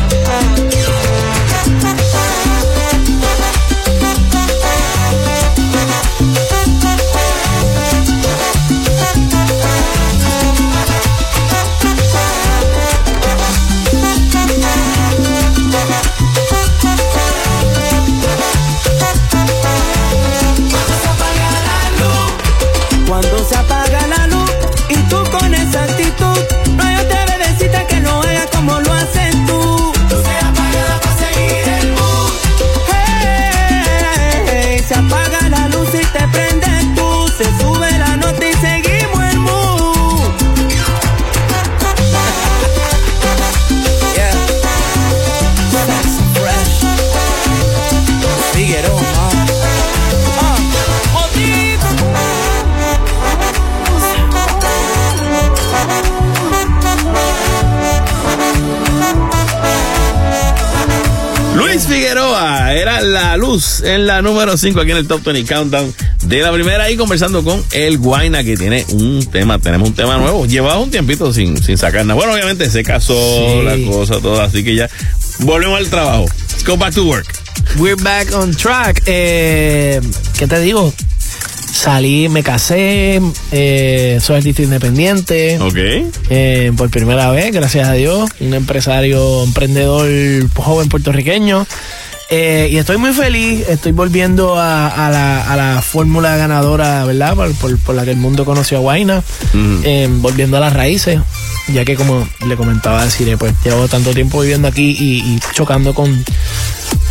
La luz en la número 5 aquí en el Top 20 Countdown de la primera y conversando con el Guaina que tiene un tema, tenemos un tema nuevo. Llevaba un tiempito sin, sin sacar nada. Bueno, obviamente se casó, Sí. la cosa, todo, así que ya volvemos al trabajo. Let's go back to work. We're back on track. Eh, ¿Qué te digo? Salí, me casé, eh, soy artista independiente. Ok. Eh, por primera vez, gracias a Dios. Un empresario, emprendedor joven puertorriqueño. Eh, y estoy muy feliz, estoy volviendo a, a la, a la fórmula ganadora, ¿verdad? Por, por- por la que el mundo conoció a Guaina, Eh, volviendo a las raíces, ya que como le comentaba a Desiree, pues llevo tanto tiempo viviendo aquí y, y chocando con,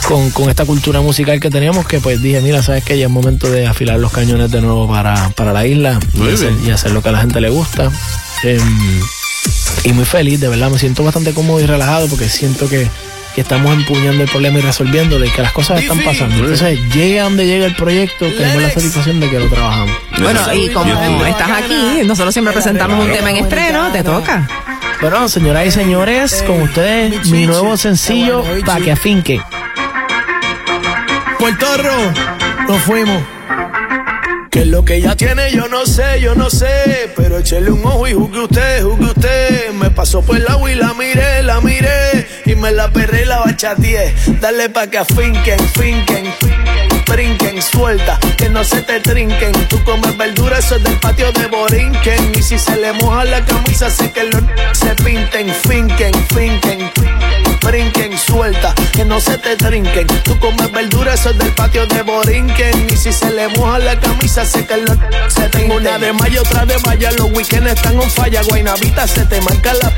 con, con esta cultura musical que teníamos que pues dije, mira, sabes que ya es momento de afilar los cañones de nuevo para, para la isla hacer, y hacer lo que a la gente le gusta. Em, y muy feliz, de verdad, me siento bastante cómodo y relajado porque siento que, que estamos empuñando el problema y resolviéndolo y que las cosas están pasando. Entonces, llega donde llega el proyecto, tenemos la satisfacción de que lo trabajamos. Bueno, y como estás aquí, nosotros siempre presentamos un tema en estreno, te toca. Bueno, señoras y señores, con ustedes mi nuevo sencillo para que afinque. Puertorro, nos fuimos. Que lo que ella tiene yo no sé, yo no sé. Pero échele un ojo y juzgue usted, juzgue usted. Me pasó por el agua y la miré, la miré. Y me la perré y la bachateé. Dale pa' que afinquen, finquen, brinquen, suelta. Que no se te trinquen. Tú comes verduras, eso es del patio de Borinquen. Y si se le moja la camisa, sé que los se pinten, finquen, finquen. Brinquen, suelta, que no se te trinquen. Tú comes verduras, eso es del patio de Borinquen. Y si se le moja la camisa, sé que lo se tengo una de mayo, otra de vaya. Los weekends están on falla. Guainavita se te marca la.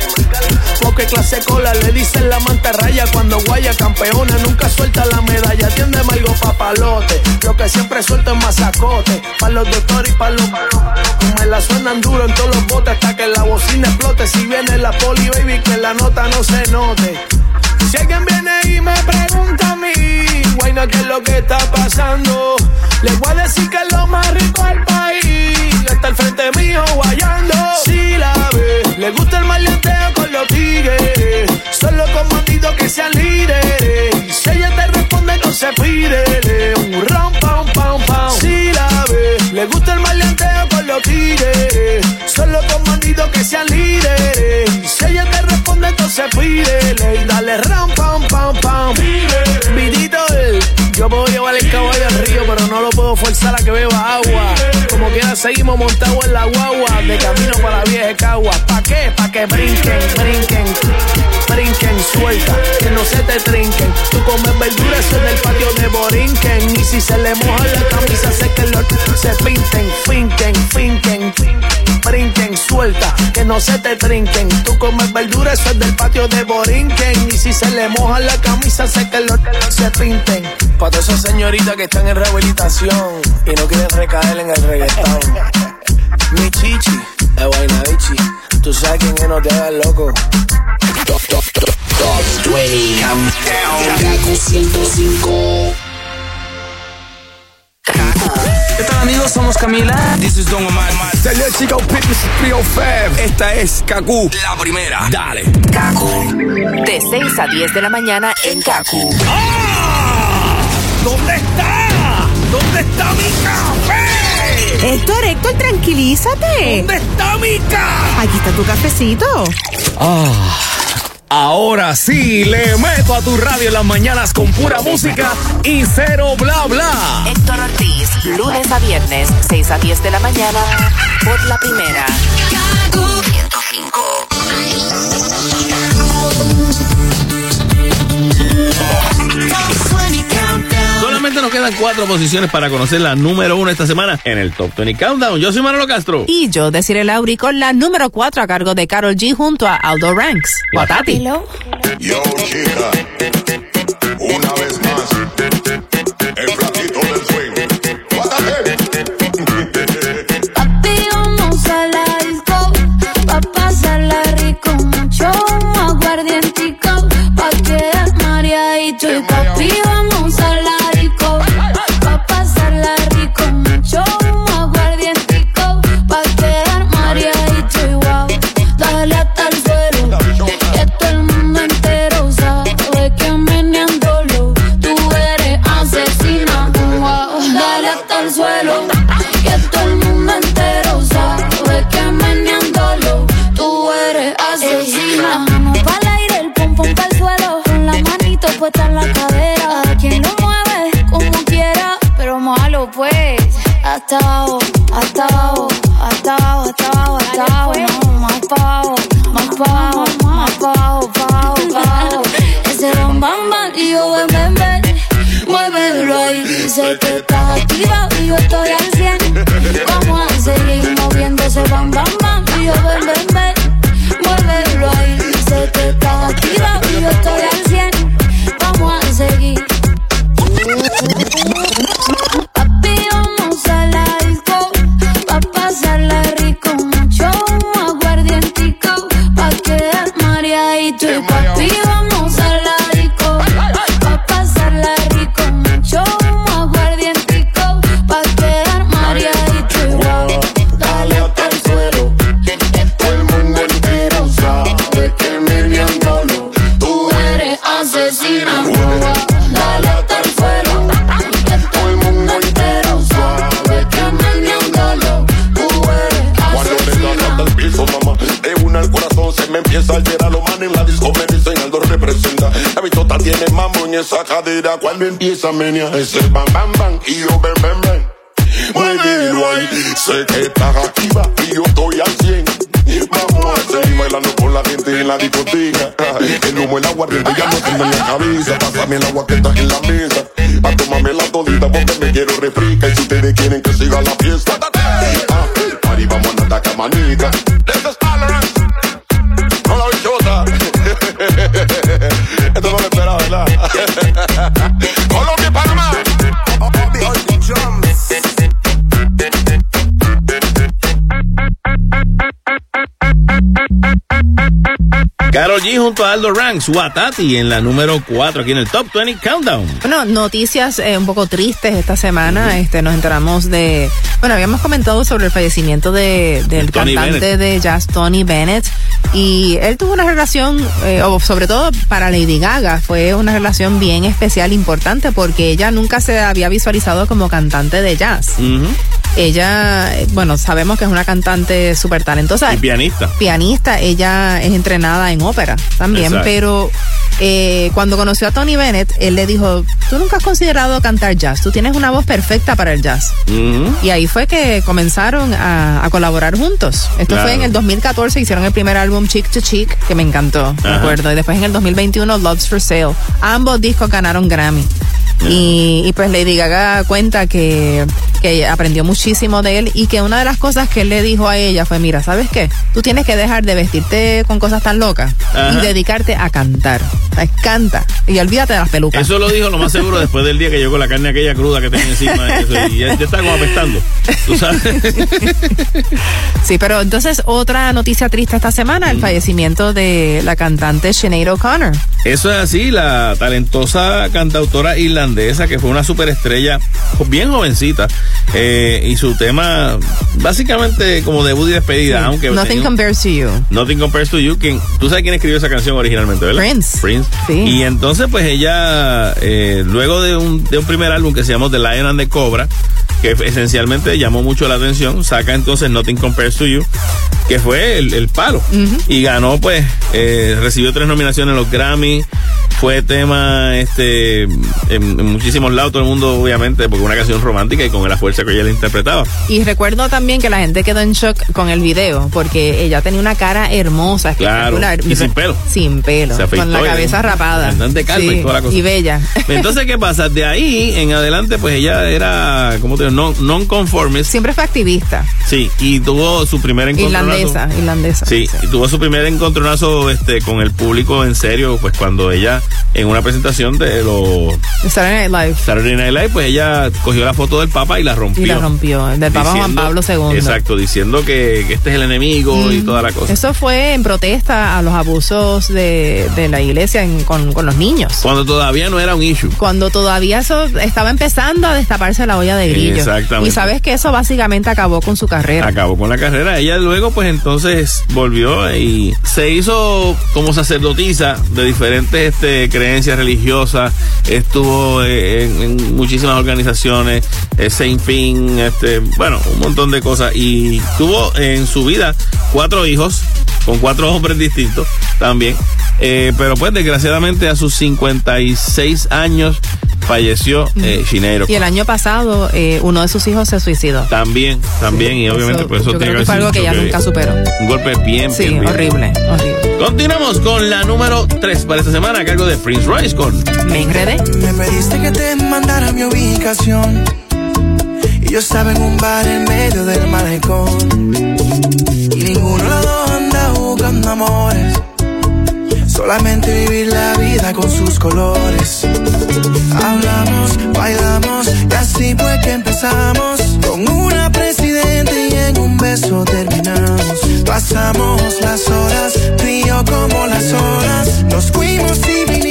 Porque clase cola le dicen la mantarraya. Cuando guaya campeona, nunca suelta la medalla. Tiende algo papalote. Lo que siempre suelto es masacote. Pa' los doctores y pa' los. Me la suenan duro en todos los botes hasta que la bocina explote. Si viene la poli, baby, que la nota no se note. Si alguien viene y me pregunta a mí, guayna, ¿qué es lo que está pasando? Le voy a decir que es lo más rico del país. Está al frente mío guayando. Si la ve, le gusta el maleanteo con los tigres. Solo con bandidos que sean líderes. Si ella te responde, no se pide. Un ram, pam, pam, pam. Si la ve, le gusta el maleanteo con los tigres. Solo con bandidos que sean líderes. Si ella te responde, entonces pídele. Y dale ram, pam, pam, pam. Vidito, yo puedo llevar el caballo al río, pero no lo puedo forzar a que beba agua. Como quiera, seguimos montados en la guagua. De camino para la vieja cagua. ¿Pa' qué? Pa' que brinquen, brinquen. Brinquen, suelta, que no se te trinquen. Tú comes verduras, es del patio de Borinquen. Y si se le moja la camisa, sé que los se pinten, finquen, finquen. Brinquen, suelta, que no se te trinquen. Tú comes verduras, eso es del patio de Borinquen. Y si se le moja la camisa, sé que los se pinten. Para todas esas señoritas que están en rehabilitación y no quieren recaer en el reggaetón. Mi chichi, de Guaynabichi. Tú sabes quién es, no te hagas loco. Top, top, top, top 20 Countdown. Kaku 105. ¿Qué tal amigos? Somos Camila. This is Don Omar. Salió Chico Fitness 305. Esta es Kaku, la primera. Dale. De 6 a 10 de la mañana en Kaku. ¿Dónde está? ¿Dónde está mi café? Héctor, Héctor, tranquilízate. ¿Dónde está mi café? Aquí está tu cafecito. Ah, ahora sí, le meto a tu radio en las mañanas con pura música y cero bla bla. Héctor Ortiz, lunes a viernes, 6 a 10 de la mañana, por la primera. Solamente nos quedan cuatro posiciones para conocer la número uno esta semana en el Top 20 Countdown. Yo soy Manolo Castro. Y yo, Desiree Lauri, con la número 4 a cargo de Carol G junto a Aldo Ranks. Guatati. Yo, chica, una vez más, el flaquito del swing. Guárdate. Papi, vamos a la disco, pa' pasarla rico, mucho aguardientico, pa' quedar mareadito. Y papi, Hasta abajo, hasta abajo, hasta abajo, hasta abajo, hasta abajo, no, más pa' abajo, más pa' abajo, más pa' abajo, pa' abajo, pa' abajo. Ese bam bam bam y yo ven ven ven, ahí. Sé que estás activa y yo estoy cadera. Cuando empieza a menear ese bam bam bam y yo ven ven ven. Muévelo ahí, sé que estás activa y yo estoy al 100. Vamos a seguir bailando con la gente en la discoteca. El humo, el agua, ya no tengo en la cabeza. Pásame el agua que está en la mesa. Pa' tomarme la todita porque me quiero refrica. Y si ustedes quieren que siga la fiesta, Ranks, Watati en la número 4 aquí en el Top 20 Countdown. Bueno, noticias eh, un poco tristes esta semana. Este, nos enteramos de, bueno, habíamos comentado sobre el fallecimiento de, del Tony cantante Bennett. de jazz Tony Bennett y él tuvo una relación, eh, o sobre todo para Lady Gaga, fue una relación bien especial, importante porque ella nunca se había visualizado como cantante de jazz. Ella, bueno, sabemos que es una cantante súper talentosa Y pianista. pianista, ella es entrenada en ópera también, Exacto. pero eh, cuando conoció a Tony Bennett, él le dijo, tú nunca has considerado cantar jazz, tú tienes una voz perfecta para el jazz. Y ahí fue que comenzaron a, a colaborar juntos. Esto Claro. fue en el 2014, hicieron el primer álbum Chick to Chick, que me encantó, me acuerdo. Y después en el 2021, Loves for Sale. Ambos discos ganaron Grammy. Y, y pues Lady Gaga cuenta que, que aprendió muchísimo de él y que una de las cosas que él le dijo a ella fue, mira, ¿sabes qué? Tú tienes que dejar de vestirte con cosas tan locas Ajá. y dedicarte a cantar. O sea, canta y olvídate de las pelucas. Eso lo dijo lo más seguro después del día que llegó la carne aquella cruda que tenía encima. y eso, y ya, ya está como apestando. ¿Tú sabes? Sí, pero entonces otra noticia triste esta semana, el fallecimiento de la cantante Sinead O'Connor. Eso es así, la talentosa cantautora irlandesa que fue una superestrella bien jovencita eh, y su tema básicamente como debut y despedida, aunque Nothing compares to you. Nothing Compares to You, quien, tú sabes quién escribió esa canción originalmente, ¿verdad? Prince. Prince. Sí. Y entonces, pues ella, eh, luego de un, de un primer álbum que se llamó The Lion and the Cobra, que esencialmente llamó mucho la atención, saca entonces Nothing Compares to You, que fue el, el palo. Y ganó, pues, eh, recibió tres nominaciones en los Grammy, fue tema este en, en muchísimos lados, todo el mundo, obviamente, porque una canción romántica y con la fuerza que ella le interpretaba. Y recuerdo también que la gente quedó en shock con el video porque ella tenía una cara hermosa, Claro, espectacular. y sin pelo. Sin pelo, con la y- cabeza rapada. Y toda la cosa. Y bella. Entonces, ¿qué pasa? De ahí en adelante, pues ella era, ¿cómo te digo? Non, non-conformist. Siempre fue activista. Sí, y tuvo su primer encontronazo. Irlandesa, irlandesa. Sí, y tuvo su primer encontronazo este, con el público en serio, pues cuando ella, en una presentación de los Saturday Night Live. Saturday Night Live, pues ella cogió la foto del Papa y la rompió. Y la rompió. Del Papa Juan Pablo II. Exacto, diciendo que, que este es el enemigo y toda la cosa. Eso fue en protesta a los abusos de, de la iglesia en- con, con los niños. Cuando todavía no era un issue. Cuando todavía eso estaba empezando a destaparse la olla de grillo. Exactamente. Y sabes que eso básicamente acabó con su carrera. Acabó con la carrera. Ella luego, pues entonces volvió y se hizo como sacerdotisa de diferentes este, creencias religiosas. Estuvo eh, en, en muchísimas organizaciones, eh, Saint Pin, este, bueno, un montón de cosas. Y tuvo en su vida cuatro hijos con cuatro hombres distintos también. Eh, pero pues desgraciadamente a sus 56 años falleció eh, Y el año pasado eh, uno de sus hijos se suicidó. También, también, y obviamente pues eso Yo tiene creo que que fue algo que un nunca superó. Un golpe bien, Sí, bien, bien. horrible, horrible. Continuamos con la número 3 para esta semana a cargo de de Prince Royce con Me enredé. Me pediste que te mandara mi ubicación. Y yo estaba en un bar en medio del malecón. Y ninguno de los dos anda buscando amores. Solamente vivir la vida con sus colores. Hablamos, bailamos, y así fue que empezamos. Con una presidente y en un beso terminamos. Pasamos las horas, frío como las horas. Nos fuimos y vinimos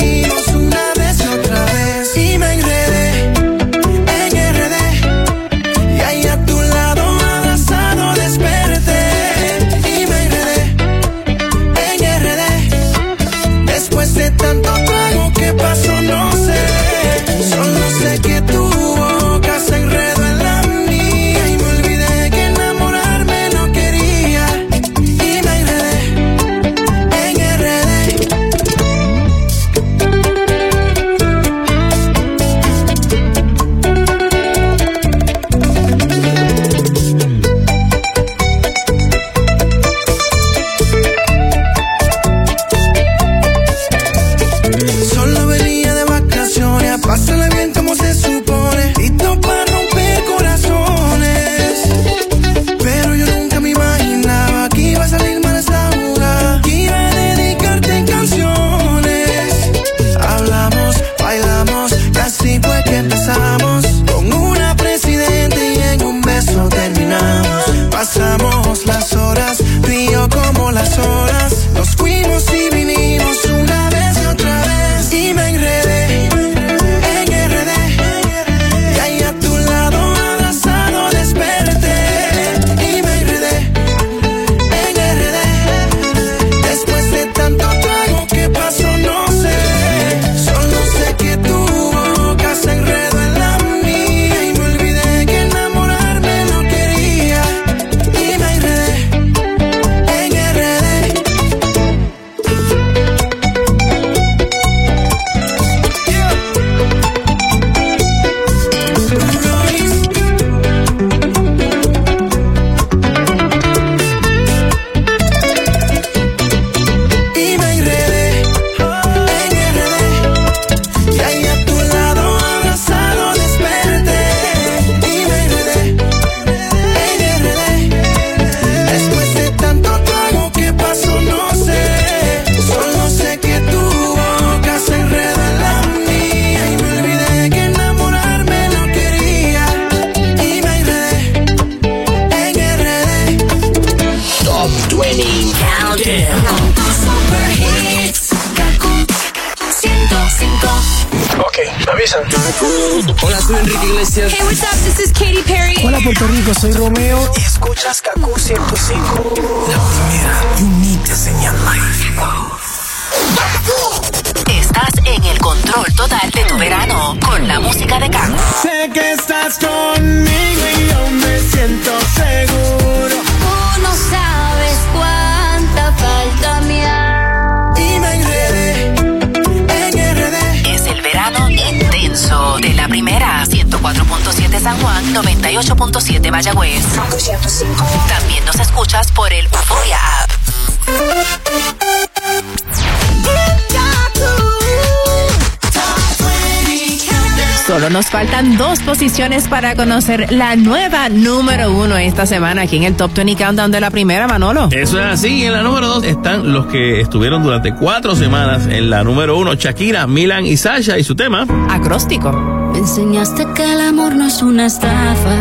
faltan dos posiciones para conocer la nueva número uno esta semana aquí en el Top 20 Countdown de la primera, Manolo. Eso es así. En la número dos están los que estuvieron durante cuatro semanas en la número uno, Shakira, Milan y Sasha y su tema. Acróstico. Me enseñaste que el amor no es una estafa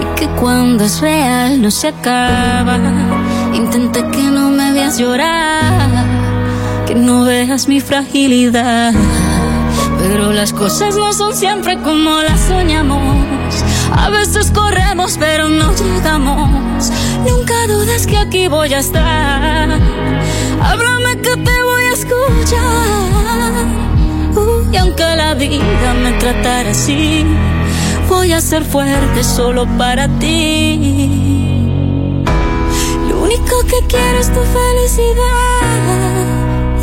y que cuando es real no se acaba. Intenté que no me veas llorar, que no veas mi fragilidad. Pero las cosas no son siempre como las soñamos. A veces corremos pero no llegamos. Nunca dudes que aquí voy a estar. Háblame que te voy a escuchar. Uh, y aunque la vida me tratara así, voy a ser fuerte solo para ti. Lo único que quiero es tu felicidad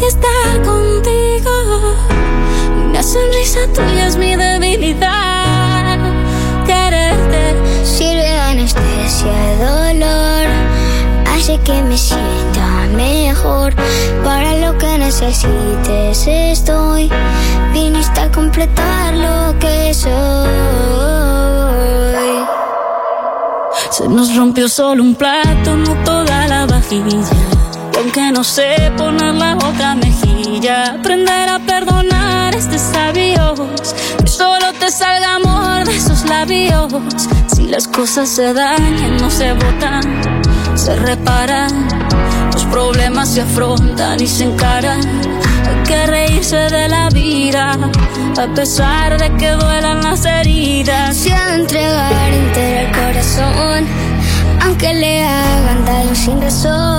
y estar contigo. Sonrisa tuya es mi debilidad. Quererte Sirve de anestesia el dolor, hace que me sienta mejor. Para lo que necesites estoy. Viniste a completar lo que soy. Se nos rompió solo un plato, no toda la vajilla. Aunque no sé poner la otra mejilla, aprender a perdonar es sabios. Que solo te salga amor de esos labios. Si las cosas se dañan, no se botan, se reparan. Los problemas se afrontan y se encaran. Hay que reírse de la vida, a pesar de que duelan las heridas. Se ha de entregar entero el corazón, aunque le hagan daño sin razón.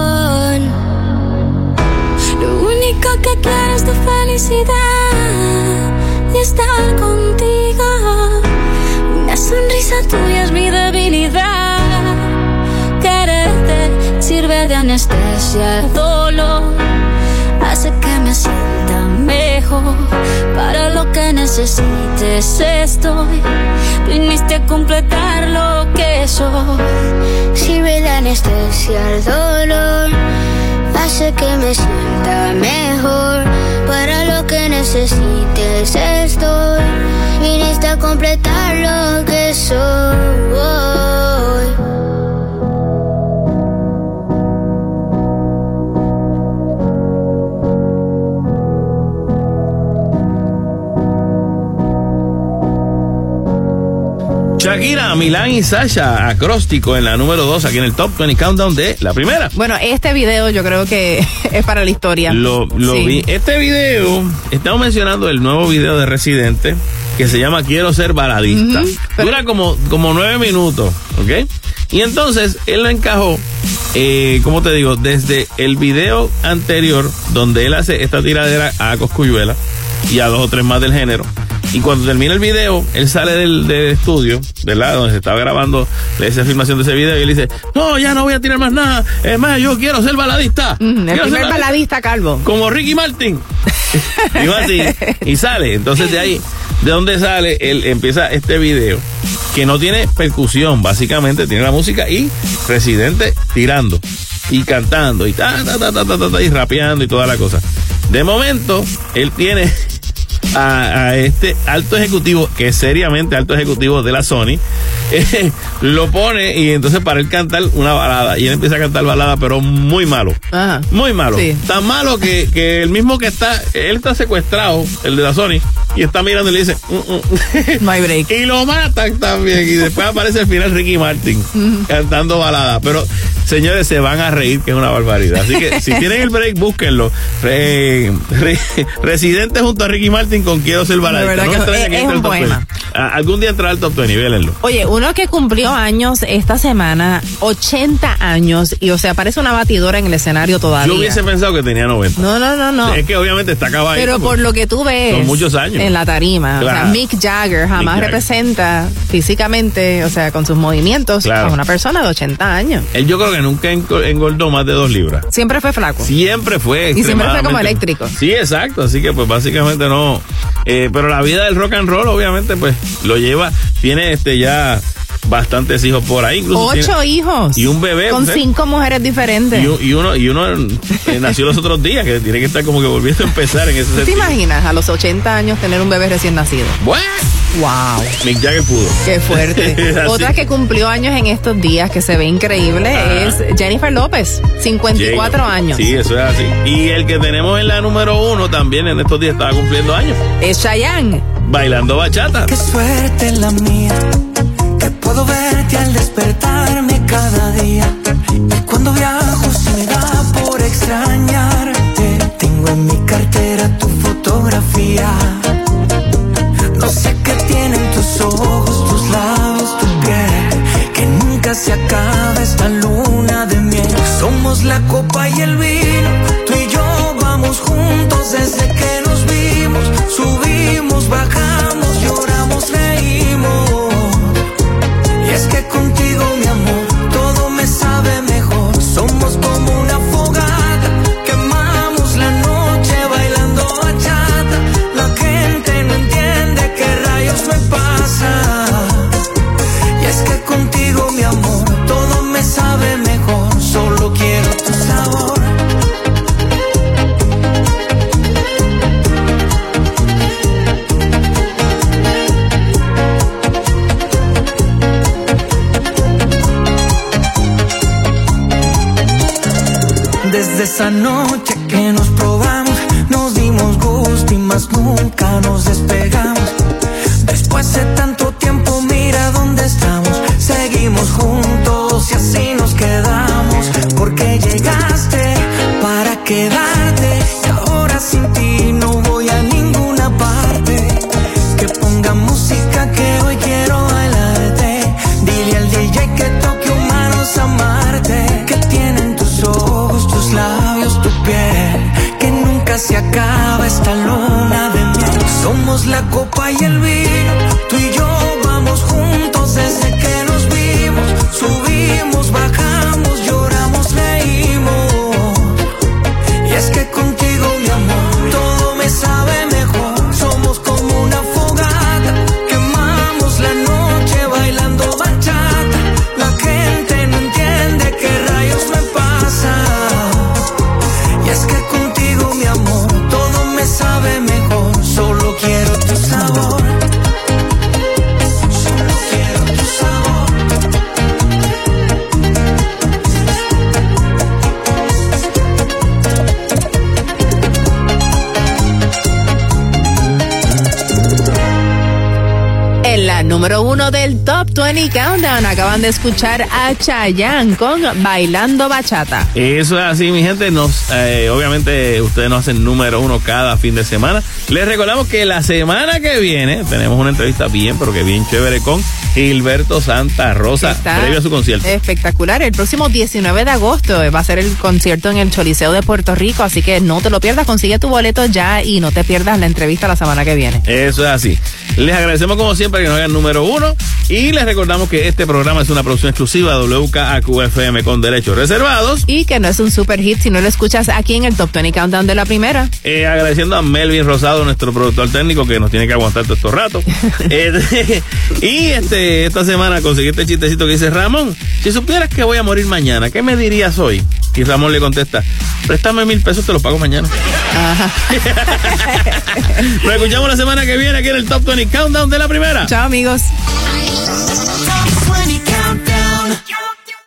Que quiero es tu felicidad y estar contigo. Una sonrisa tuya es mi debilidad. Quererte sirve de anestesia al dolor. Hace que me sienta mejor. Para lo que necesites estoy. Viniste a completar lo que soy. Sirve de anestesia al dolor. Hace que me sienta mejor. Para lo que necesites estoy. Viniste a completar lo que soy. Shakira, Milán y Sasha, acróstico en la número 2 aquí en el Top 20 Countdown de la primera. Bueno, este video yo creo que es para la historia. Lo, lo Sí. vi. Este video, estamos mencionando el nuevo video de Residente que se llama Quiero ser baladista. Pero- Dura como, como nueve minutos, ¿ok? Y entonces él lo encajó, eh, como te digo, desde el video anterior, donde él hace esta tiradera a Coscuyuela y a dos o tres más del género. Y cuando termina el video, él sale del, del estudio, ¿verdad? Donde se estaba grabando esa filmación de ese video y él dice, no, ya no voy a tirar más nada. Es más, yo quiero ser baladista. Mm, el primer baladista calvo. como Ricky Martin. Digo así. Y sale. Entonces de ahí, de donde sale, él empieza este video que no tiene percusión, básicamente tiene la música y Residente tirando y cantando y ta, ta, ta, ta, ta, ta, ta, y rapeando y toda la cosa. De momento, él tiene a, este alto ejecutivo, que es seriamente alto ejecutivo de la Sony, eh, lo pone y entonces para él cantar una balada. Y él empieza a cantar balada, pero muy malo. Ajá. Muy malo. Sí. Tan malo que, que el mismo que está, él está secuestrado, el de la Sony, y está mirando y le dice, "Mm, mm". No hay break. y lo matan también. Y después aparece al final Ricky Martin cantando balada. Pero, señores, se van a reír, que es una barbaridad. Así que si tienen el break, búsquenlo. Re- re- residente junto a Ricky Martin con Quiero ser No es- que es un poema. 20. Ah, algún día entrará al top 20, vélenlo. Oye, uno que cumplió años esta semana, 80 años, y o sea, parece una batidora en el escenario todavía. Yo hubiese pensado que tenía 90. No, no, no, no. Es que obviamente está acabado. Pero por lo que tú ves Son muchos años. en la tarima, o sea. Mick Jagger jamás Mick Jagger. representa físicamente, o sea, con sus movimientos, Claro. a una persona de 80 años. Él yo creo que nunca engordó más de dos libras. Siempre fue flaco. Siempre fue. Y siempre fue como eléctrico. Sí, exacto. Así que pues básicamente no. Eh, pero la vida del rock and roll obviamente pues lo lleva. Tiene este ya bastantes hijos por ahí. Incluso Ocho tiene- hijos. Y un bebé. Con cinco mujeres diferentes. Y, un- y uno, y uno eh, nació los otros días, que tiene que estar como que volviendo a empezar en ese ¿Tú ¿Te sentido. imaginas a los 80 años tener un bebé recién nacido? Bueno. Wow. Mick Jagger pudo. Qué fuerte. Otra que cumplió años en estos días que se ve increíble Ajá. es Jennifer López, 54 Llega. años. Sí, eso es así. Y el que tenemos en la número uno también en estos días estaba cumpliendo años. Es Chayanne. Bailando bachata. Qué suerte la mía, que puedo verte al despertarme de escuchar a Chayanne con Bailando Bachata. Eso es así, mi gente. Nos, eh, obviamente, ustedes nos hacen número uno cada fin de semana. Les recordamos que la semana que viene tenemos una entrevista bien, pero que bien chévere con Gilberto Santa Rosa, Está previo a su concierto. Espectacular. El próximo 19 de agosto va a ser el concierto en el Choliseo de Puerto Rico, así que no te lo pierdas, consigue tu boleto ya y no te pierdas la entrevista la semana que viene. Eso es así. Les agradecemos como siempre que nos hagan número uno y les recordamos que este programa es una producción exclusiva de WKAQFM con derechos reservados. Y que no es un super hit si no lo escuchas aquí en el Top 20 Countdown de la primera. Eh, agradeciendo a Melvin Rosado, nuestro productor técnico, que nos tiene que aguantar todo estos ratos. Eh, y este, esta semana conseguí este chistecito que dice, Ramón, si supieras que voy a morir mañana, ¿qué me dirías hoy? Y Ramón le contesta, préstame mil pesos, te los pago mañana. Nos escuchamos la semana que viene aquí en el Top 20 Countdown de la primera. Chao amigos. Top